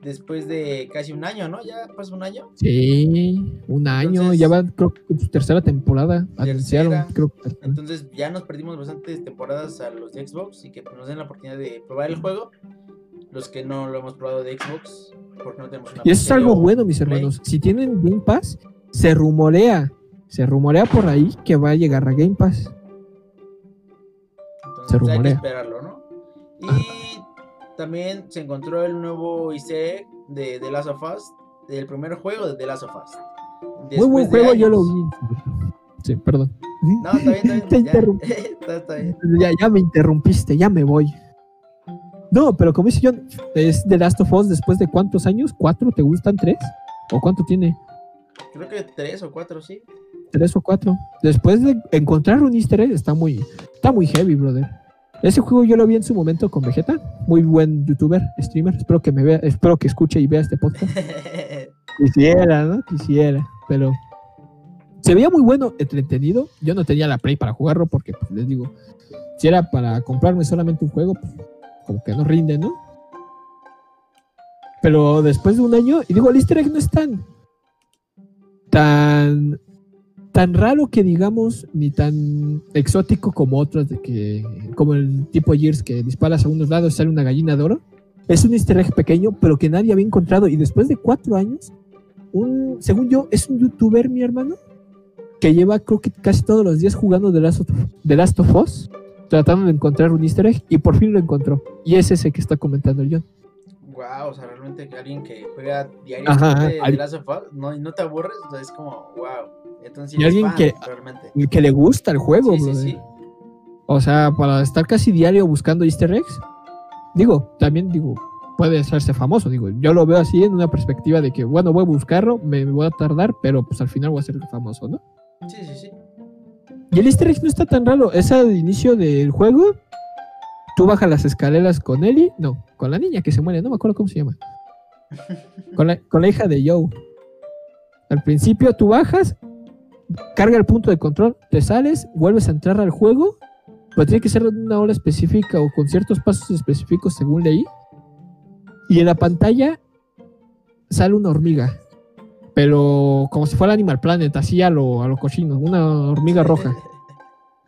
después de casi un año, ¿no? Ya pasó un año. Sí, un año, Entonces- ya va, creo que en su tercera temporada. Tercera. creo. Entonces ya nos perdimos bastantes temporadas a los de Xbox y que nos den la oportunidad de probar el juego. Los que no lo hemos probado de Xbox, porque no tenemos una Y eso es algo bueno, mis Play. hermanos. Si tienen Game Pass, se rumorea, se rumorea por ahí que va a llegar a Game Pass. Entonces Se pues, hay que rumorea. esperarlo, ¿no? Y también se encontró el nuevo egg de The Last of Us, del primer juego de The Last of Us. Muy buen juego, yo lo vi. Sí, perdón. No, está bien, está Te bien. ya. interrumpí. está, está bien. Ya, ya me interrumpiste, ya me voy. No, pero como dice John, es The Last of Us después de cuántos años? ¿Cuatro? ¿Te gustan tres? ¿O cuánto tiene? Creo que tres o cuatro, sí. tres o cuatro. Después de encontrar un easter egg, está muy, está muy heavy, brother. Ese juego yo lo vi en su momento con Vegeta, muy buen youtuber, streamer. Espero que me vea, espero que escuche y vea este podcast. Quisiera, ¿no? Quisiera, pero se veía muy bueno, entretenido. Yo no tenía la Play para jugarlo porque, pues, les digo, si era para comprarme solamente un juego, pues, como que no rinde, ¿no? Pero después de un año, y digo, el easter egg no es tan, tan, tan raro que digamos, ni tan exótico como otros, de que, como el tipo Gears que disparas a unos lados y sale una gallina de oro. Es un easter egg pequeño, pero que nadie había encontrado. Y después de cuatro años, un, según yo, es un youtuber, mi hermano, que lleva creo que casi todos los días jugando The Last of, The Last of Us, tratando de encontrar un easter egg, y por fin lo encontró. Y es ese que está comentando el John. Wow, o sea, realmente alguien que juega Ajá, diariamente de al- The Last of Us, no, y no te aburres, o sea, es como, wow. Entonces, Y alguien fan, que- realmente. Que le gusta el juego, Sí, sí, brother. sí. O sea, para estar casi diario buscando easter eggs, digo, también digo, puede hacerse famoso, digo, yo lo veo así en una perspectiva de que, bueno, voy a buscarlo, me voy a tardar, pero pues al final voy a ser famoso, ¿no? Sí, sí, sí. Y el easter egg no está tan raro, es al inicio del juego, tú bajas las escaleras con Ellie, no, con la niña que se muere, no me acuerdo cómo se llama, con la, con la hija de Joe. Al principio tú bajas, carga el punto de control, te sales, vuelves a entrar al juego, pero tiene que ser una hora específica o con ciertos pasos específicos según leí. Y en la pantalla sale una hormiga, pero como si fuera Animal Planet, así a lo, a lo cochino, una hormiga roja.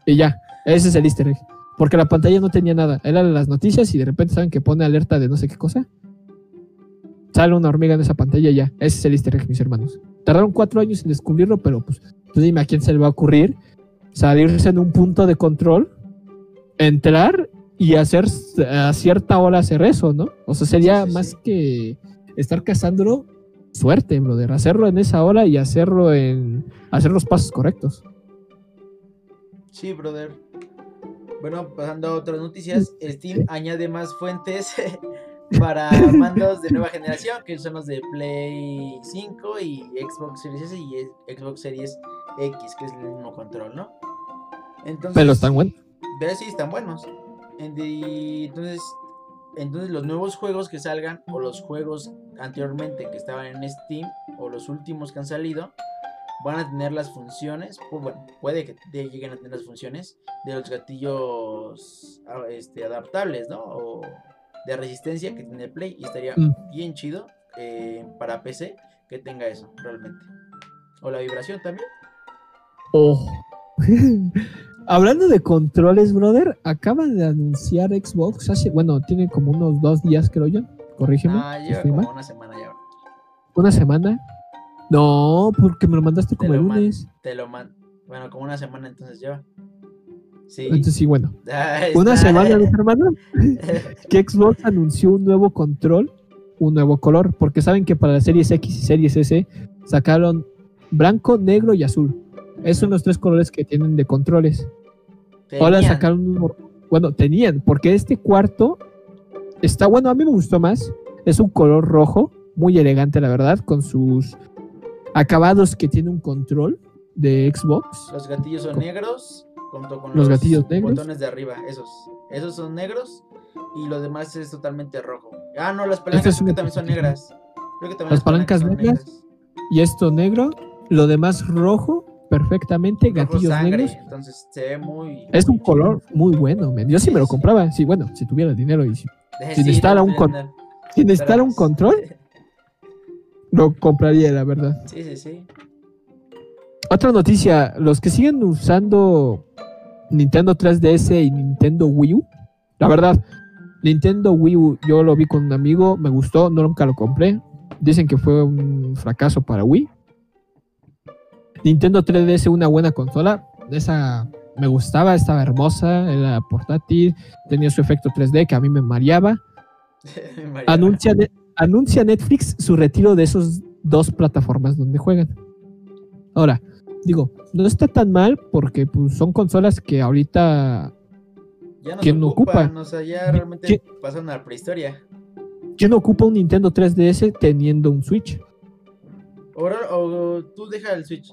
Y ya, ese es el easter egg. Porque la pantalla no tenía nada, eran las noticias y de repente saben que pone alerta de no sé qué cosa. Sale una hormiga en esa pantalla y ya, ese es el easter egg, mis hermanos. Tardaron cuatro años en descubrirlo, pero pues tú dime a quién se le va a ocurrir salirse en un punto de control, entrar y hacer a cierta hora hacer eso, ¿no? O sea, sería Sí, sí, más sí. que estar cazándolo, suerte, brother. Hacerlo en esa hora y hacerlo en. hacer los pasos correctos. Sí, brother. Bueno, pasando a otras noticias, Steam añade más fuentes para mandos de nueva generación, que son los de Play 5 y Xbox Series S y Xbox Series X, que es el mismo control, ¿no? Entonces, Pero están buenos. Pero sí, están buenos. Entonces, entonces los nuevos juegos que salgan o los juegos anteriormente que estaban en Steam o los últimos que han salido van a tener las funciones, o bueno, puede que lleguen a tener las funciones de los gatillos ah, este, adaptables, ¿no? O de resistencia que tiene Play y estaría Mm. bien chido eh, para PC que tenga eso realmente. O la vibración también. Oh. Hablando de controles, brother, acaban de anunciar Xbox hace, bueno, tiene como unos dos días, creo yo. Corrígeme. Ah, si lleva estoy como una semana ya. ¿Una semana? No, porque me lo mandaste Te como el man- lunes. Te lo man... Bueno, como una semana entonces lleva. Sí. Entonces sí, bueno. Una está. semana, mis hermanos, que Xbox anunció un nuevo control, un nuevo color, porque saben que para las series X y series S sacaron blanco, negro y azul. Esos son los tres colores que tienen de controles. Ahora Tenían. sacaron uno- bueno, tenían, porque este cuarto está bueno, a mí me gustó más. Es un color rojo, muy elegante, la verdad, con sus acabados que tiene un control de Xbox. Los gatillos son Con- negros, junto con Los gatillos negros. botones de arriba, esos. Esos son negros y lo demás es totalmente rojo. Ah, no, las palancas es creo que también son negras. Creo que también Las palancas son negras. Y esto negro, lo demás rojo, perfectamente, gatillos sangre, negros. entonces se ve muy. Es un color muy bueno. Yo sí me lo compraba. Sí, bueno, si tuviera dinero y si, chido. si Sí, necesitara no un con- un control, lo compraría, la verdad. Sí, sí, sí. Otra noticia, los que siguen usando Nintendo 3DS y Nintendo Wii U, la verdad, Nintendo Wii U yo lo vi con un amigo, me gustó, no nunca lo compré. Dicen que fue un fracaso para Wii. Nintendo 3DS una buena consola, esa me gustaba, estaba hermosa, era portátil, tenía su efecto 3D que a mí me mareaba. Anuncia, anuncia Netflix su retiro de esos dos plataformas donde juegan. Ahora, digo, no está tan mal porque pues, son consolas que ahorita. Ya no ¿quién ocupan, ocupa? o sea, ya realmente ¿Quién- pasaron a la prehistoria. ¿Quién ocupa un Nintendo 3DS teniendo un Switch? Ahora, o tú deja el Switch.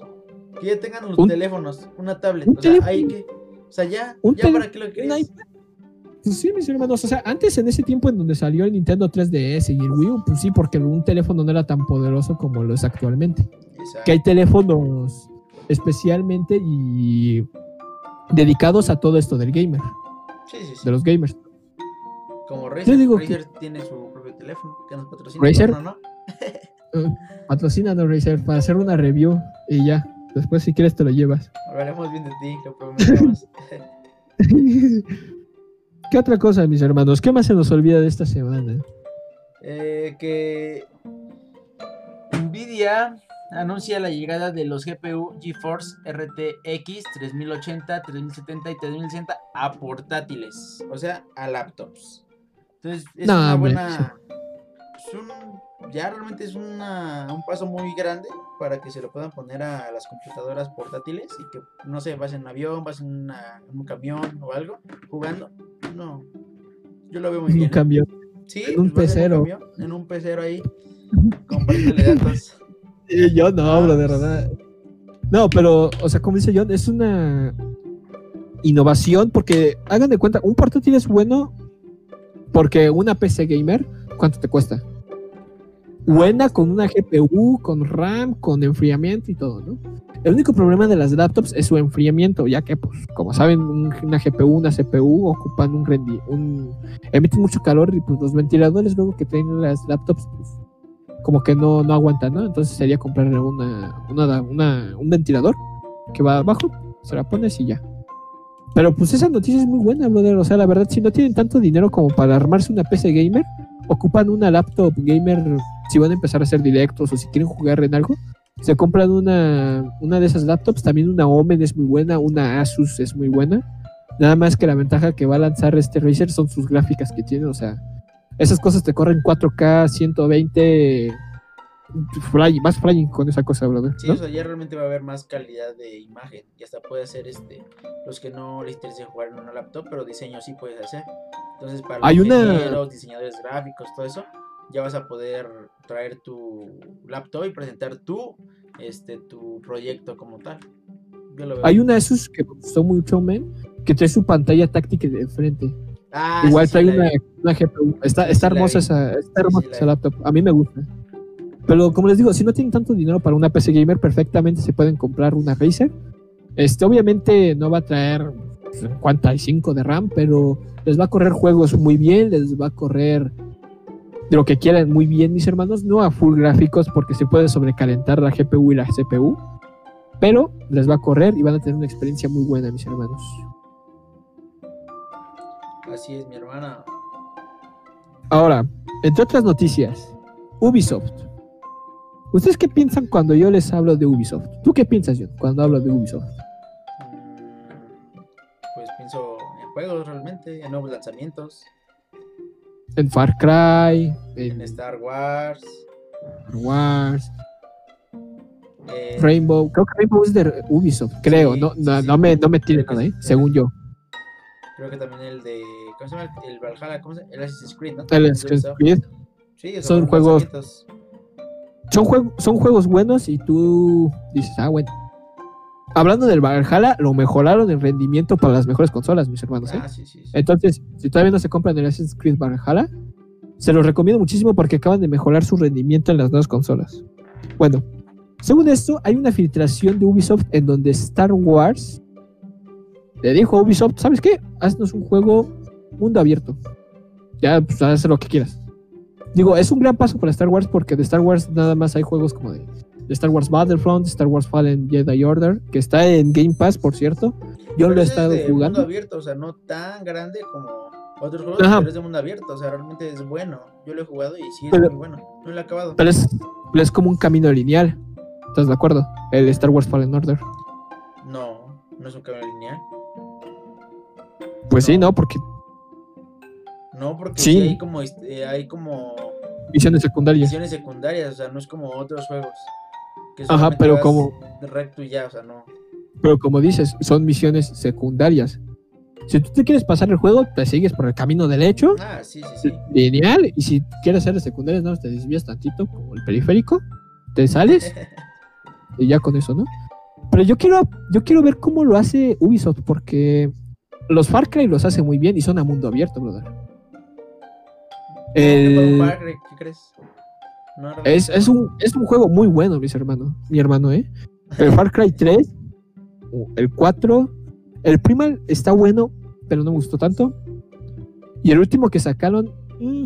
Que ya tengan los Un- teléfonos, una tablet. un o sea, ahí que. O sea, ya, Un ya para qué lo quieres. Pues sí, mis hermanos. O sea, antes en ese tiempo en donde salió el Nintendo 3DS y el Wii U, pues sí, porque un teléfono no era tan poderoso como lo es actualmente. Exacto. que hay teléfonos especialmente y dedicados a todo esto del gamer, Sí, sí, sí. de los gamers. Como Razer. Digo Razer tiene su propio teléfono que nos patrocina. ¿Razer? No, no, Patrocínanos, Razer, para hacer una review y ya. Después, si quieres, te lo llevas. Hablaremos bien de ti, lo prometemos. ¿Qué otra cosa, mis hermanos? ¿Qué más se nos olvida de esta semana? Eh, que Nvidia anuncia la llegada de los GPU GeForce RTX 3080, 3070 y 3060 a portátiles, o sea, a laptops. Entonces, es No, una hombre. buena. es un- ya realmente es una, un paso muy grande para que se lo puedan poner a las computadoras portátiles y que, no sé, vas en un avión, vas en, una- en un camión o algo jugando. No, yo lo veo muy Un bien. ¿eh? cambio. Sí, En un pecero. En un, camión, en un pecero ahí, compartiéndole datos. Eh, yo no, Ah, bro, de pues. verdad. No, pero, o sea, como dice John, es una innovación porque hagan de cuenta, un portátil es bueno porque una PC gamer, ¿cuánto te cuesta? Buena con una GPU, con RAM, con enfriamiento y todo, ¿no? El único problema de las laptops es su enfriamiento, ya que, pues, como saben, un- una GPU, una CPU ocupan un rendi un emiten mucho calor y pues los ventiladores luego que traen las laptops, pues, como que no, no aguantan, ¿no? Entonces sería comprarle una, una, una- un ventilador que va abajo, se la pones y ya. Pero pues esa noticia es muy buena, brother. O sea, la verdad, si no tienen tanto dinero como para armarse una PC gamer, ocupan una laptop gamer si van a empezar a hacer directos o si quieren jugar en algo. Se compran una, una de esas laptops, también una Omen es muy buena, una Asus es muy buena. Nada más que la ventaja que va a lanzar este Razer son sus gráficas que tiene, o sea, esas cosas te corren 4K, 120, fly, más flying con esa cosa, brother. Sí, o sea, ya realmente va a haber más calidad de imagen y hasta puede hacer este los que no les interese jugar en una laptop, pero diseño sí puedes hacer. Entonces, para los Hay una- diseñadores gráficos, todo eso, ya vas a poder traer tu laptop y presentar tu este tu proyecto como tal. Yo lo veo. Hay una Asus que me gustó mucho, men, que trae su pantalla táctica de frente. Ah, Igual sí, trae una, una GPU. Está, Sí, está hermosa esa, está hermosa esa laptop. A mí me gusta. Pero como les digo, si no tienen tanto dinero para una PC gamer, perfectamente se pueden comprar una Razer. Este, obviamente no va a traer 55 de RAM, pero les va a correr juegos muy bien, les va a correr de lo que quieran muy bien, mis hermanos. No a full gráficos porque se puede sobrecalentar la GPU y la CPU, pero les va a correr y van a tener una experiencia muy buena, mis hermanos. Así es, mi hermana. Ahora, entre otras noticias, Ubisoft. ¿Ustedes qué piensan cuando yo les hablo de Ubisoft? ¿Tú qué piensas, John, cuando hablo de Ubisoft? Mm, Pues pienso en juegos realmente, en nuevos lanzamientos, En Far Cry, en en Star Wars, Star Wars, en- Rainbow. Creo que Rainbow es de Ubisoft, creo. Sí, no, no, sí. no me, no me tiren ¿eh? sí. según yo. creo que también el de ¿cómo se llama? El Valhalla, ¿cómo se llama? El Assassin's Creed, ¿no? El Assassin's. Creed. Sí, son juegos-. Son, jue- son juegos buenos y tú dices, ah, bueno. Hablando del Valhalla, lo mejoraron en rendimiento para las mejores consolas, mis hermanos. ¿eh? Ah, sí, sí, sí. Entonces, si todavía no se compran el Assassin's Creed Valhalla, se los recomiendo muchísimo porque acaban de mejorar su rendimiento en las nuevas consolas. Bueno, Según esto, hay una filtración de Ubisoft en donde Star Wars le dijo a Ubisoft, ¿sabes qué? Haznos un juego mundo abierto. Ya, pues haz lo que quieras. Digo, es un gran paso para Star Wars porque de Star Wars nada más hay juegos como de, de Star Wars Battlefront, Star Wars Fallen Jedi Order, que está en Game Pass, por cierto. Yo Pero lo he ese es estado de jugando. mundo abierto, o sea, no tan grande como otros juegos, Ajá. pero es de mundo abierto, o sea, realmente es bueno. Yo lo he jugado y sí es Pero- muy bueno. No lo he acabado. Pero es, pero es como un camino lineal. ¿Estás de acuerdo? El Star Wars Fallen Order. No, no es un camino lineal. Pues sí, No. ¿no? Porque No, porque Sí. sí hay como eh, hay como misiones secundarias. misiones secundarias, o sea, no es como otros juegos. Que Ajá, pero como- recto y ya, o sea, no. Pero como dices, son misiones secundarias. Si tú te quieres pasar el juego, te sigues por el camino derecho, Ah, sí, sí, sí. lineal, y si quieres hacer secundarias, más te desvías tantito, como el periférico, te sales y ya con eso, ¿no? Pero yo quiero, yo quiero ver cómo lo hace Ubisoft, porque los Far Cry los hace muy bien y son a mundo abierto, brother. ¿Qué El- Far Cry? ¿Qué crees? No, Es, es, un, es un juego muy bueno, mis hermanos. Mi hermano, ¿eh? El Far Cry 3, el 4, el Primal está bueno, pero no me gustó tanto. Y el último que sacaron, mm,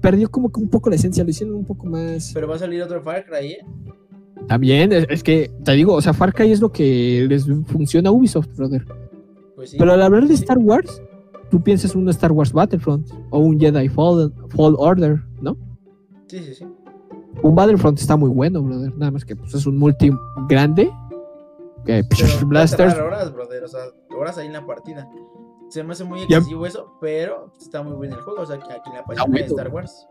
perdió como que un poco la esencia, lo hicieron un poco más. Pero va a salir otro Far Cry, ¿eh? También, es, es que te digo, o sea, Far Cry es lo que les funciona a Ubisoft, brother. Pues sí. Pero al hablar de Sí. Star Wars, tú piensas un Star Wars Battlefront o un Jedi Fallen, Fall Order, ¿no? Sí, sí, sí. Un Battlefront está muy bueno, brother. Nada más que pues, es un multi grande. Que Pero a Blasters. horas, brother, o sea, horas ahí en la partida. Se me hace muy excesivo eso, pero está muy bien el juego, o sea, que aquí en la página de. Star Wars.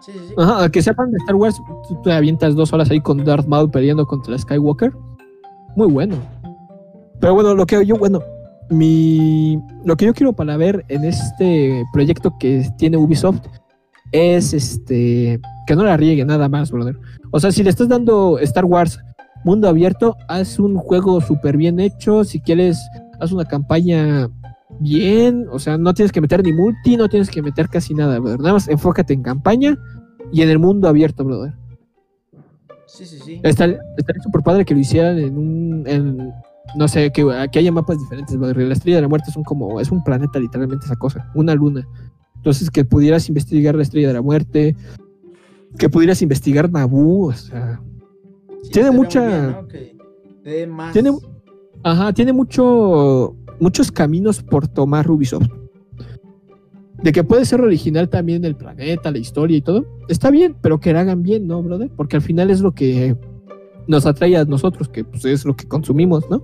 Sí, sí, sí. Ajá, que sepan de Star Wars, tú te avientas dos horas ahí con Darth Maul peleando contra Skywalker. Muy bueno. Pero bueno, lo que yo, bueno, mi. Lo que yo quiero para ver en este proyecto que tiene Ubisoft es este. Que no la riegue nada más, brother. O sea, si le estás dando Star Wars mundo abierto, haz un juego súper bien hecho. Si quieres, haz una campaña bien. O sea, no tienes que meter ni multi, no tienes que meter casi nada, brother. Nada más enfócate en campaña y en el mundo abierto, brother. Sí, sí, sí. Estaría súper padre que lo hicieran en un. En, no sé, que, que haya mapas diferentes, brother. La estrella de la muerte son como. Es un planeta, literalmente, esa cosa. Una luna. Entonces, que pudieras investigar la estrella de la muerte. Que pudieras investigar Naboo. O sea. Sí, tiene mucha- bien, más. Tiene- Ajá, tiene mucho. Muchos caminos por tomar Ubisoft. De que puede ser original también el planeta, la historia y todo. Está bien, pero que la hagan bien, ¿no, brother? Porque al final es lo que nos atrae a nosotros, que pues, es lo que consumimos, ¿no?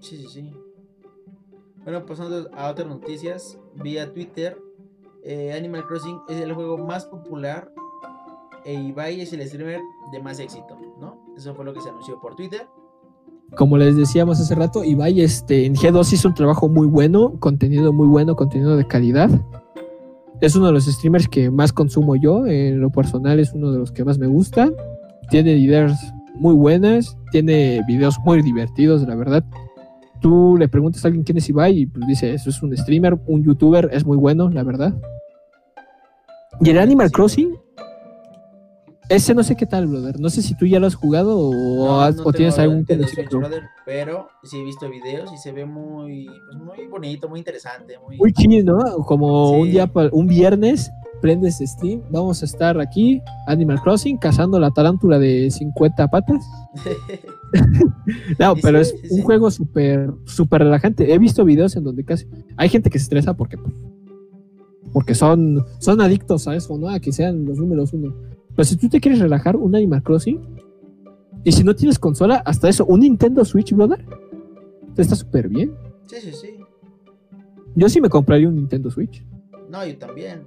Sí, sí, sí. Bueno, pasando a otras noticias, vía Twitter, eh, Animal Crossing es el juego más popular e Ibai es el streamer de más éxito, ¿no? Eso fue lo que se anunció por Twitter. Como les decíamos hace rato, Ibai este, en G2 hizo un trabajo muy bueno, contenido muy bueno, contenido de calidad. Es uno de los streamers que más consumo yo, en lo personal es uno de los que más me gusta. Tiene ideas muy buenas, tiene videos muy divertidos, la verdad. Tú le preguntas a alguien quién es Ibai y pues dice, eso es un streamer, un youtuber, es muy bueno, la verdad. Y el Animal. Crossing, ese no sé qué tal, brother. No sé si tú ya lo has jugado o, No, has- no o tienes algún brother, pero sí he visto videos y se ve muy, pues, muy bonito, muy interesante, muy... Muy chill, ¿no? Como Sí. un día, un viernes, prendes Steam, vamos a estar aquí, Animal Crossing, cazando la tarántula de 50 patas. No, pero es un juego súper, súper relajante. He visto videos en donde casi hay gente que se estresa porque, pues, porque son, son adictos a eso, ¿no? A que sean los números uno. Pero si tú te quieres relajar, un Animal Crossing, y si no tienes consola, hasta eso, un Nintendo Switch, brother, está súper bien. sí, sí, sí. Yo sí me compraría un Nintendo Switch. No, yo también.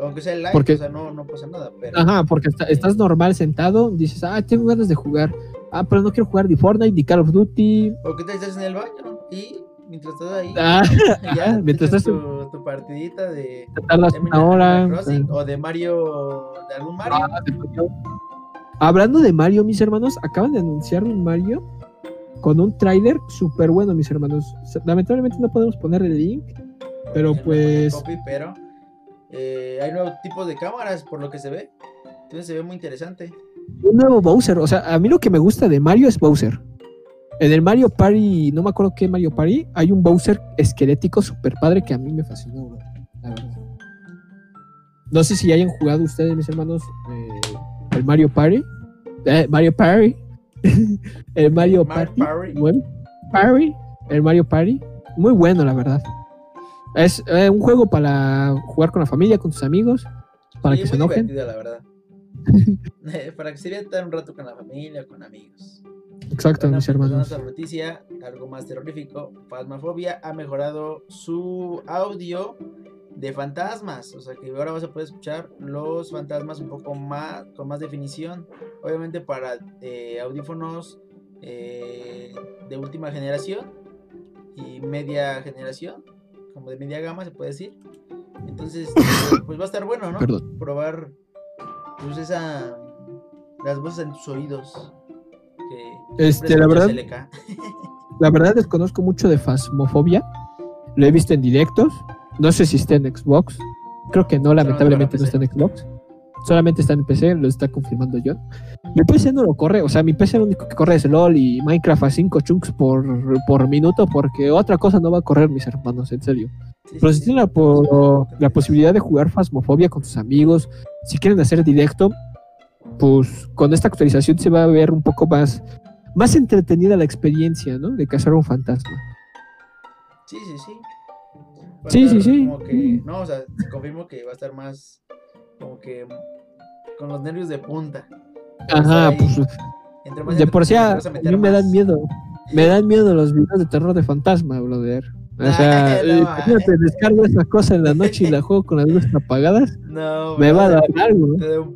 Aunque sea el live, Porque- o sea, no, no pasa nada, pero... Ajá, porque está- estás normal sentado, dices, ah, tengo ganas de jugar. Ah, pero no quiero jugar ni Fortnite ni Call of Duty. O que te estás en el baño y mientras estás ahí, Ah, ya te mientras estás tu, tu partidita de, te tardas de una hora. Crossing ah. o de Mario, de algún Mario. Ah, de Mario. Hablando de Mario, mis hermanos, acaban de anunciar un Mario con un trailer súper bueno, mis hermanos. Lamentablemente no podemos poner el link, pero pues Copy, pero eh, hay nuevos tipos de cámaras, por lo que se ve. Entonces se ve muy interesante. Un nuevo Bowser. O sea, a mí lo que me gusta de Mario es Bowser. En el Mario Party, no me acuerdo qué Mario Party, hay un Bowser esquelético super padre que a mí me fascinó, bro, la verdad. No sé si hayan jugado ustedes, mis hermanos, eh, el Mario Party. Eh, Mario Party. el Mario, Mario Party. Party. Party. El Mario Party. Muy bueno, la verdad. Es eh, un juego para jugar con la familia, con tus amigos, para Sí, que se enojen. la verdad. para que se diviertan un rato con la familia, con amigos. Exacto, mis pues, hermanos. otra noticia, algo más terrorífico. Phasmophobia ha mejorado su audio de fantasmas. O sea que ahora vas a poder escuchar los fantasmas un poco más, con más definición. Obviamente para eh, audífonos eh, de última generación y media generación, como de media gama se puede decir. Entonces, eh, pues va a estar bueno, ¿no? Perdón. Probar pues esa las voces en tus oídos. Que Este, la verdad, LK. la verdad desconozco mucho de Phasmophobia. Lo he visto en directos. No sé si está en Xbox. Creo que no, lamentablemente no está en Xbox. Solamente está en PC, lo está confirmando yo. Mi PC no lo corre, o sea, mi PC lo único que corre es LOL y Minecraft a 5 chunks por, por minuto, porque otra cosa no va a correr, mis hermanos, en serio. Sí, Pero si sí. tienen la, po- la posibilidad de jugar Phasmophobia con sus amigos, si quieren hacer directo, pues con esta actualización se va a ver un poco más, más entretenida la experiencia, ¿no? De cazar un fantasma. Sí, sí, sí. Va Sí, sí, sí. Como que, no, o sea, confirmo que va a estar más, como que, con los nervios de punta. Ajá, ahí, pues Entre más de por sí a, mí me dan miedo. Me dan miedo los videos de terror de fantasma, brother. O Ay, sea, no, eh, ay. imagínate, descargo esa cosa en la noche y la juego con las luces apagadas, No, me va a dar algo. Te da un.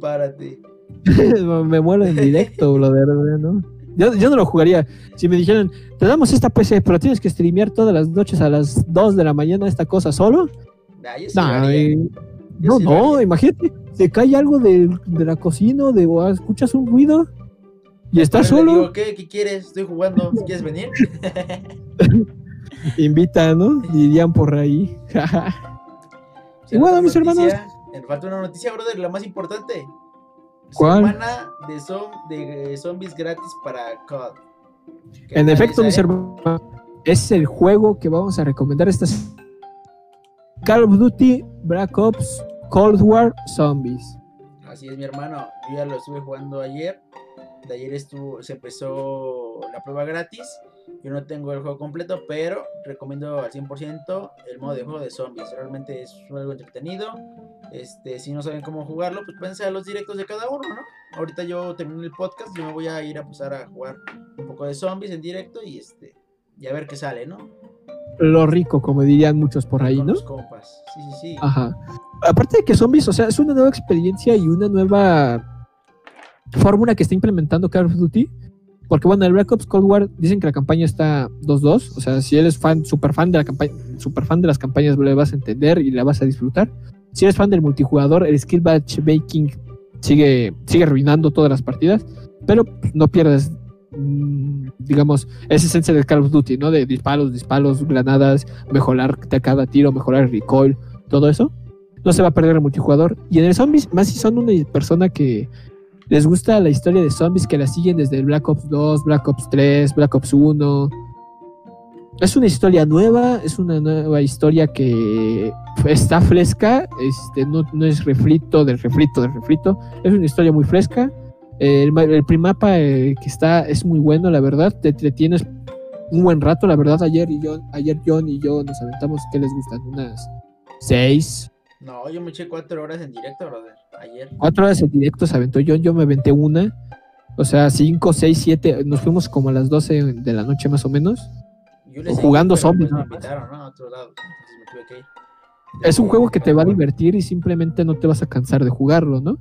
me muero en directo, brother, ¿no? Yo, yo no lo jugaría. Si me dijeran, te damos esta PC, pero tienes que streamear todas las noches a las 2 de la mañana esta cosa solo. Nah, yo sí eh, Yo no, sí no, imagínate, te cae algo de, de la cocina, de, o escuchas un ruido y estás solo, digo, ¿qué? ¿Qué quieres? Estoy jugando. ¿Quieres venir? invita, ¿no? Dirían por ahí. Y bueno, mis hermanos. Me falta una noticia, brother, la más importante. ¿Cuál? Semana de, zom- de zombies gratis para COD. ¿Qué en efecto, mis hermanos, es el juego que vamos a recomendar esta se- Call of Duty Black Ops Cold War Zombies. Así es, mi hermano. Yo ya lo estuve jugando ayer. De ayer estuvo, se empezó la prueba gratis. Yo no tengo el juego completo, pero recomiendo al 100% el modo de juego de zombies. Realmente es algo entretenido. Este, si no saben cómo jugarlo, pues pense a los directos de cada uno, ¿no? Ahorita yo termino el podcast, yo me voy a ir a pasar a jugar un poco de zombies en directo y este y a ver qué sale, ¿no? Lo rico, como dirían muchos por ahí, Con ¿no? los compas. Sí, sí, sí. Ajá. Aparte de que zombies, o sea, es una nueva experiencia y una nueva fórmula que está implementando Call of Duty. Porque bueno, el Black Ops Cold War dicen que la campaña está 2-2. O sea, si eres fan, super fan de la campaña, super fan de las campañas, le vas a entender y la vas a disfrutar. Si eres fan del multijugador, el skill matchmaking sigue, sigue arruinando todas las partidas. Pero no pierdes, mm, digamos, esa esencia del Call of Duty, ¿no? De disparos, disparos, granadas, mejorar cada tiro, mejorar el recoil, todo eso. No se va a perder el multijugador. Y en el Zombies, más si son una persona que les gusta la historia de zombies que la siguen desde Black Ops 2, Black Ops 3, Black Ops 1. Es una historia nueva, es una nueva historia que está fresca, este, no, no es refrito del refrito del refrito, es una historia muy fresca. El, el primapa eh, que está es muy bueno, la verdad, te entretienes un buen rato, la verdad. Ayer y yo, ayer John y yo nos aventamos, ¿qué les gustan? Unas seis, No, yo me eché cuatro horas en directo, brother. Ayer. cuatro horas en directo se aventó John, yo me aventé una. O sea, cinco, seis, siete, nos fuimos como a las 12 de la noche más o menos. Yo Jugando seguí, zombies, me nada más. invitaron, ¿no? A otro lado. Entonces me tuve que ir. Es un juego que te va a divertir y simplemente no te vas a cansar de jugarlo, ¿no?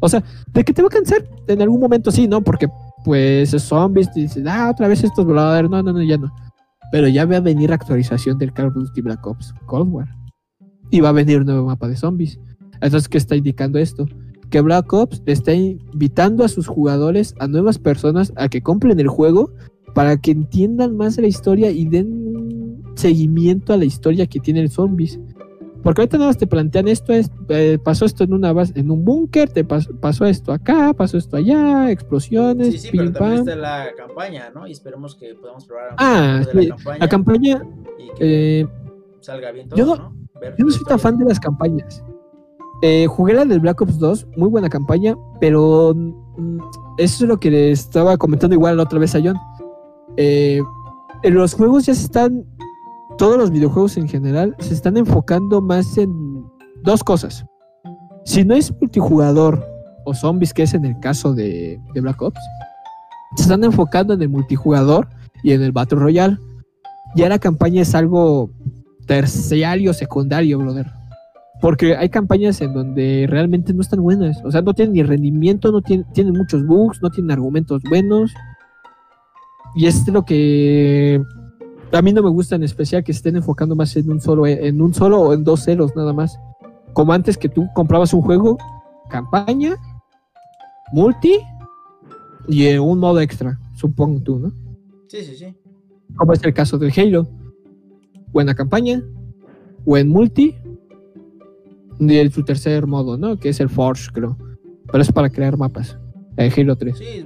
O sea, de que te va a cansar en algún momento sí, ¿no? Porque pues es zombies, y dices, ah, otra vez estos voladores, no, no, no, ya no. Pero ya va a venir actualización del Call of Duty Black Ops Cold War. Y va a venir un nuevo mapa de zombies. Entonces, ¿qué está indicando esto? Que Black Ops está invitando a sus jugadores, a nuevas personas, a que compren el juego para que entiendan más la historia y den seguimiento a la historia que tiene el zombies. Porque ahorita nada más te plantean esto, es, eh, pasó esto en una base, en un búnker, te pasó, pasó esto acá, pasó esto allá, explosiones, Sí, sí, pim pero también pam. está la campaña, ¿no? Y esperemos que podamos probar Ah, de sí, la campaña La campaña, y que eh, salga bien yo todo, no- ¿no? Ver yo no soy tan fan de las campañas. Eh, jugué la del Black Ops 2, muy buena campaña, pero mm, eso es lo que le estaba comentando igual la otra vez a John. Eh, en los juegos ya se están, todos los videojuegos en general, se están enfocando más en dos cosas. Si no es multijugador o zombies, que es en el caso de, de Black Ops, se están enfocando en el multijugador y en el Battle Royale. Ya la campaña es algo terciario, secundario, brother. Porque hay campañas en donde realmente no están buenas. O sea, no tienen ni rendimiento, no tienen, tienen muchos bugs, no tienen argumentos buenos. Y es lo que a mí no me gusta en especial que estén enfocando más en un solo, en un solo o en dos ceros nada más. Como antes que tú comprabas un juego, campaña, multi y eh, un modo extra, supongo tú, ¿no? Sí, sí, sí. como es el caso del Halo. Buena campaña, buen multi, y el, su tercer modo, ¿no? Que es el Forge, creo. Pero es para crear mapas. El Halo 3. Sí,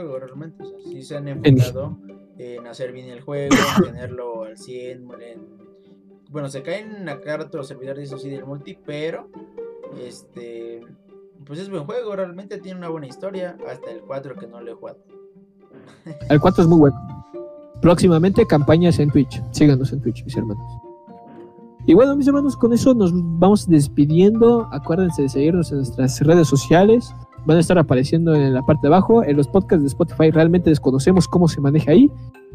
juego realmente. O sea, sí se han enfocado en hacer bien el juego, en tenerlo al 100. en- Bueno, se caen a cada rato los servidores, eso sí, del multi, pero este pues es buen juego, realmente tiene una buena historia, hasta el 4 que no lo he jugado. El 4 es muy bueno. Próximamente campañas en Twitch. Síganos en Twitch, mis hermanos. Y bueno, mis hermanos, con eso nos vamos despidiendo. Acuérdense de seguirnos en nuestras redes sociales. Van a estar apareciendo en la parte de abajo. En los podcasts de Spotify realmente desconocemos cómo se maneja ahí.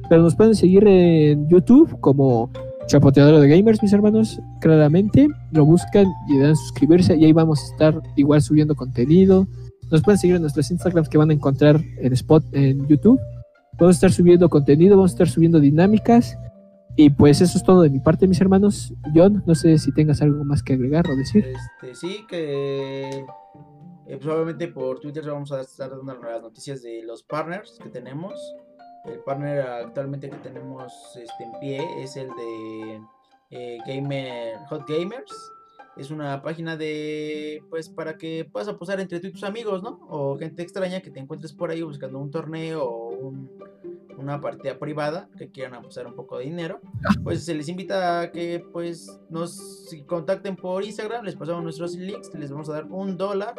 Pero nos pueden seguir en YouTube como Chapoteador de Gamers, mis hermanos. Claramente lo buscan y dan suscribirse. Y ahí vamos a estar igual subiendo contenido. Nos pueden seguir en nuestros Instagrams que van a encontrar en Spot en YouTube. Vamos a estar subiendo contenido, vamos a estar subiendo dinámicas. Y pues eso es todo de mi parte, mis hermanos. John, no sé si tengas algo más que agregar o decir. Este, sí, que eh, pues obviamente por Twitter vamos a estar dando las noticias de los partners que tenemos. El partner actualmente que tenemos este, en pie es el de eh, Gamer Hot Gamers. Es una página de, pues, para que puedas apostar entre tú y tus amigos, ¿no? O gente extraña que te encuentres por ahí buscando un torneo o un- una partida privada que quieran apostar un poco de dinero. Pues se les invita a que, pues, nos contacten por Instagram, les pasamos nuestros links, les vamos a dar un dólar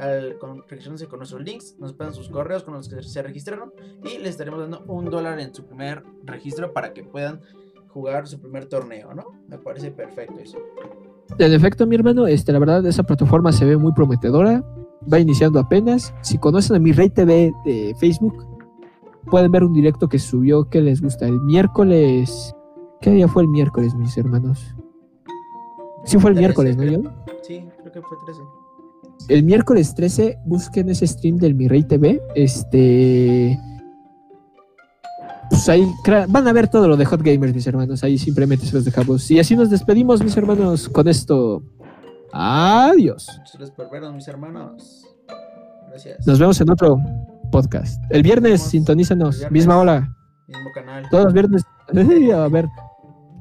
al con, registrándose con nuestros links, nos pasan sus correos con los que se registraron y les estaremos dando un dólar en su primer registro para que puedan jugar su primer torneo, ¿no? Me parece perfecto eso. En efecto, mi hermano, este, la verdad, esa plataforma se ve muy prometedora. Va iniciando apenas. Si conocen a mi Rey TV de Facebook, pueden ver un directo que subió que les gusta el miércoles. ¿Qué día fue el miércoles, mis hermanos? Sí fue el 13, miércoles, ¿no, creo. Sí, creo que fue 13. El miércoles 13, busquen ese stream del Mi Rey TV. Este. Pues ahí van a ver todo lo de Hot Gamers, mis hermanos. Ahí simplemente se los dejamos. Y así nos despedimos, mis hermanos, con esto. Adiós. Muchas gracias por vernos, mis hermanos. Gracias. Nos vemos en otro podcast. El viernes, sintonízanos. el viernes. Misma hora. Mismo canal. Todos los viernes. a ver.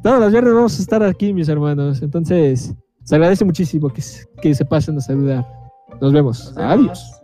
Todos los viernes vamos a estar aquí, mis hermanos. Entonces, se agradece muchísimo que, se- que se pasen a saludar. Nos vemos. Nos vemos. Adiós.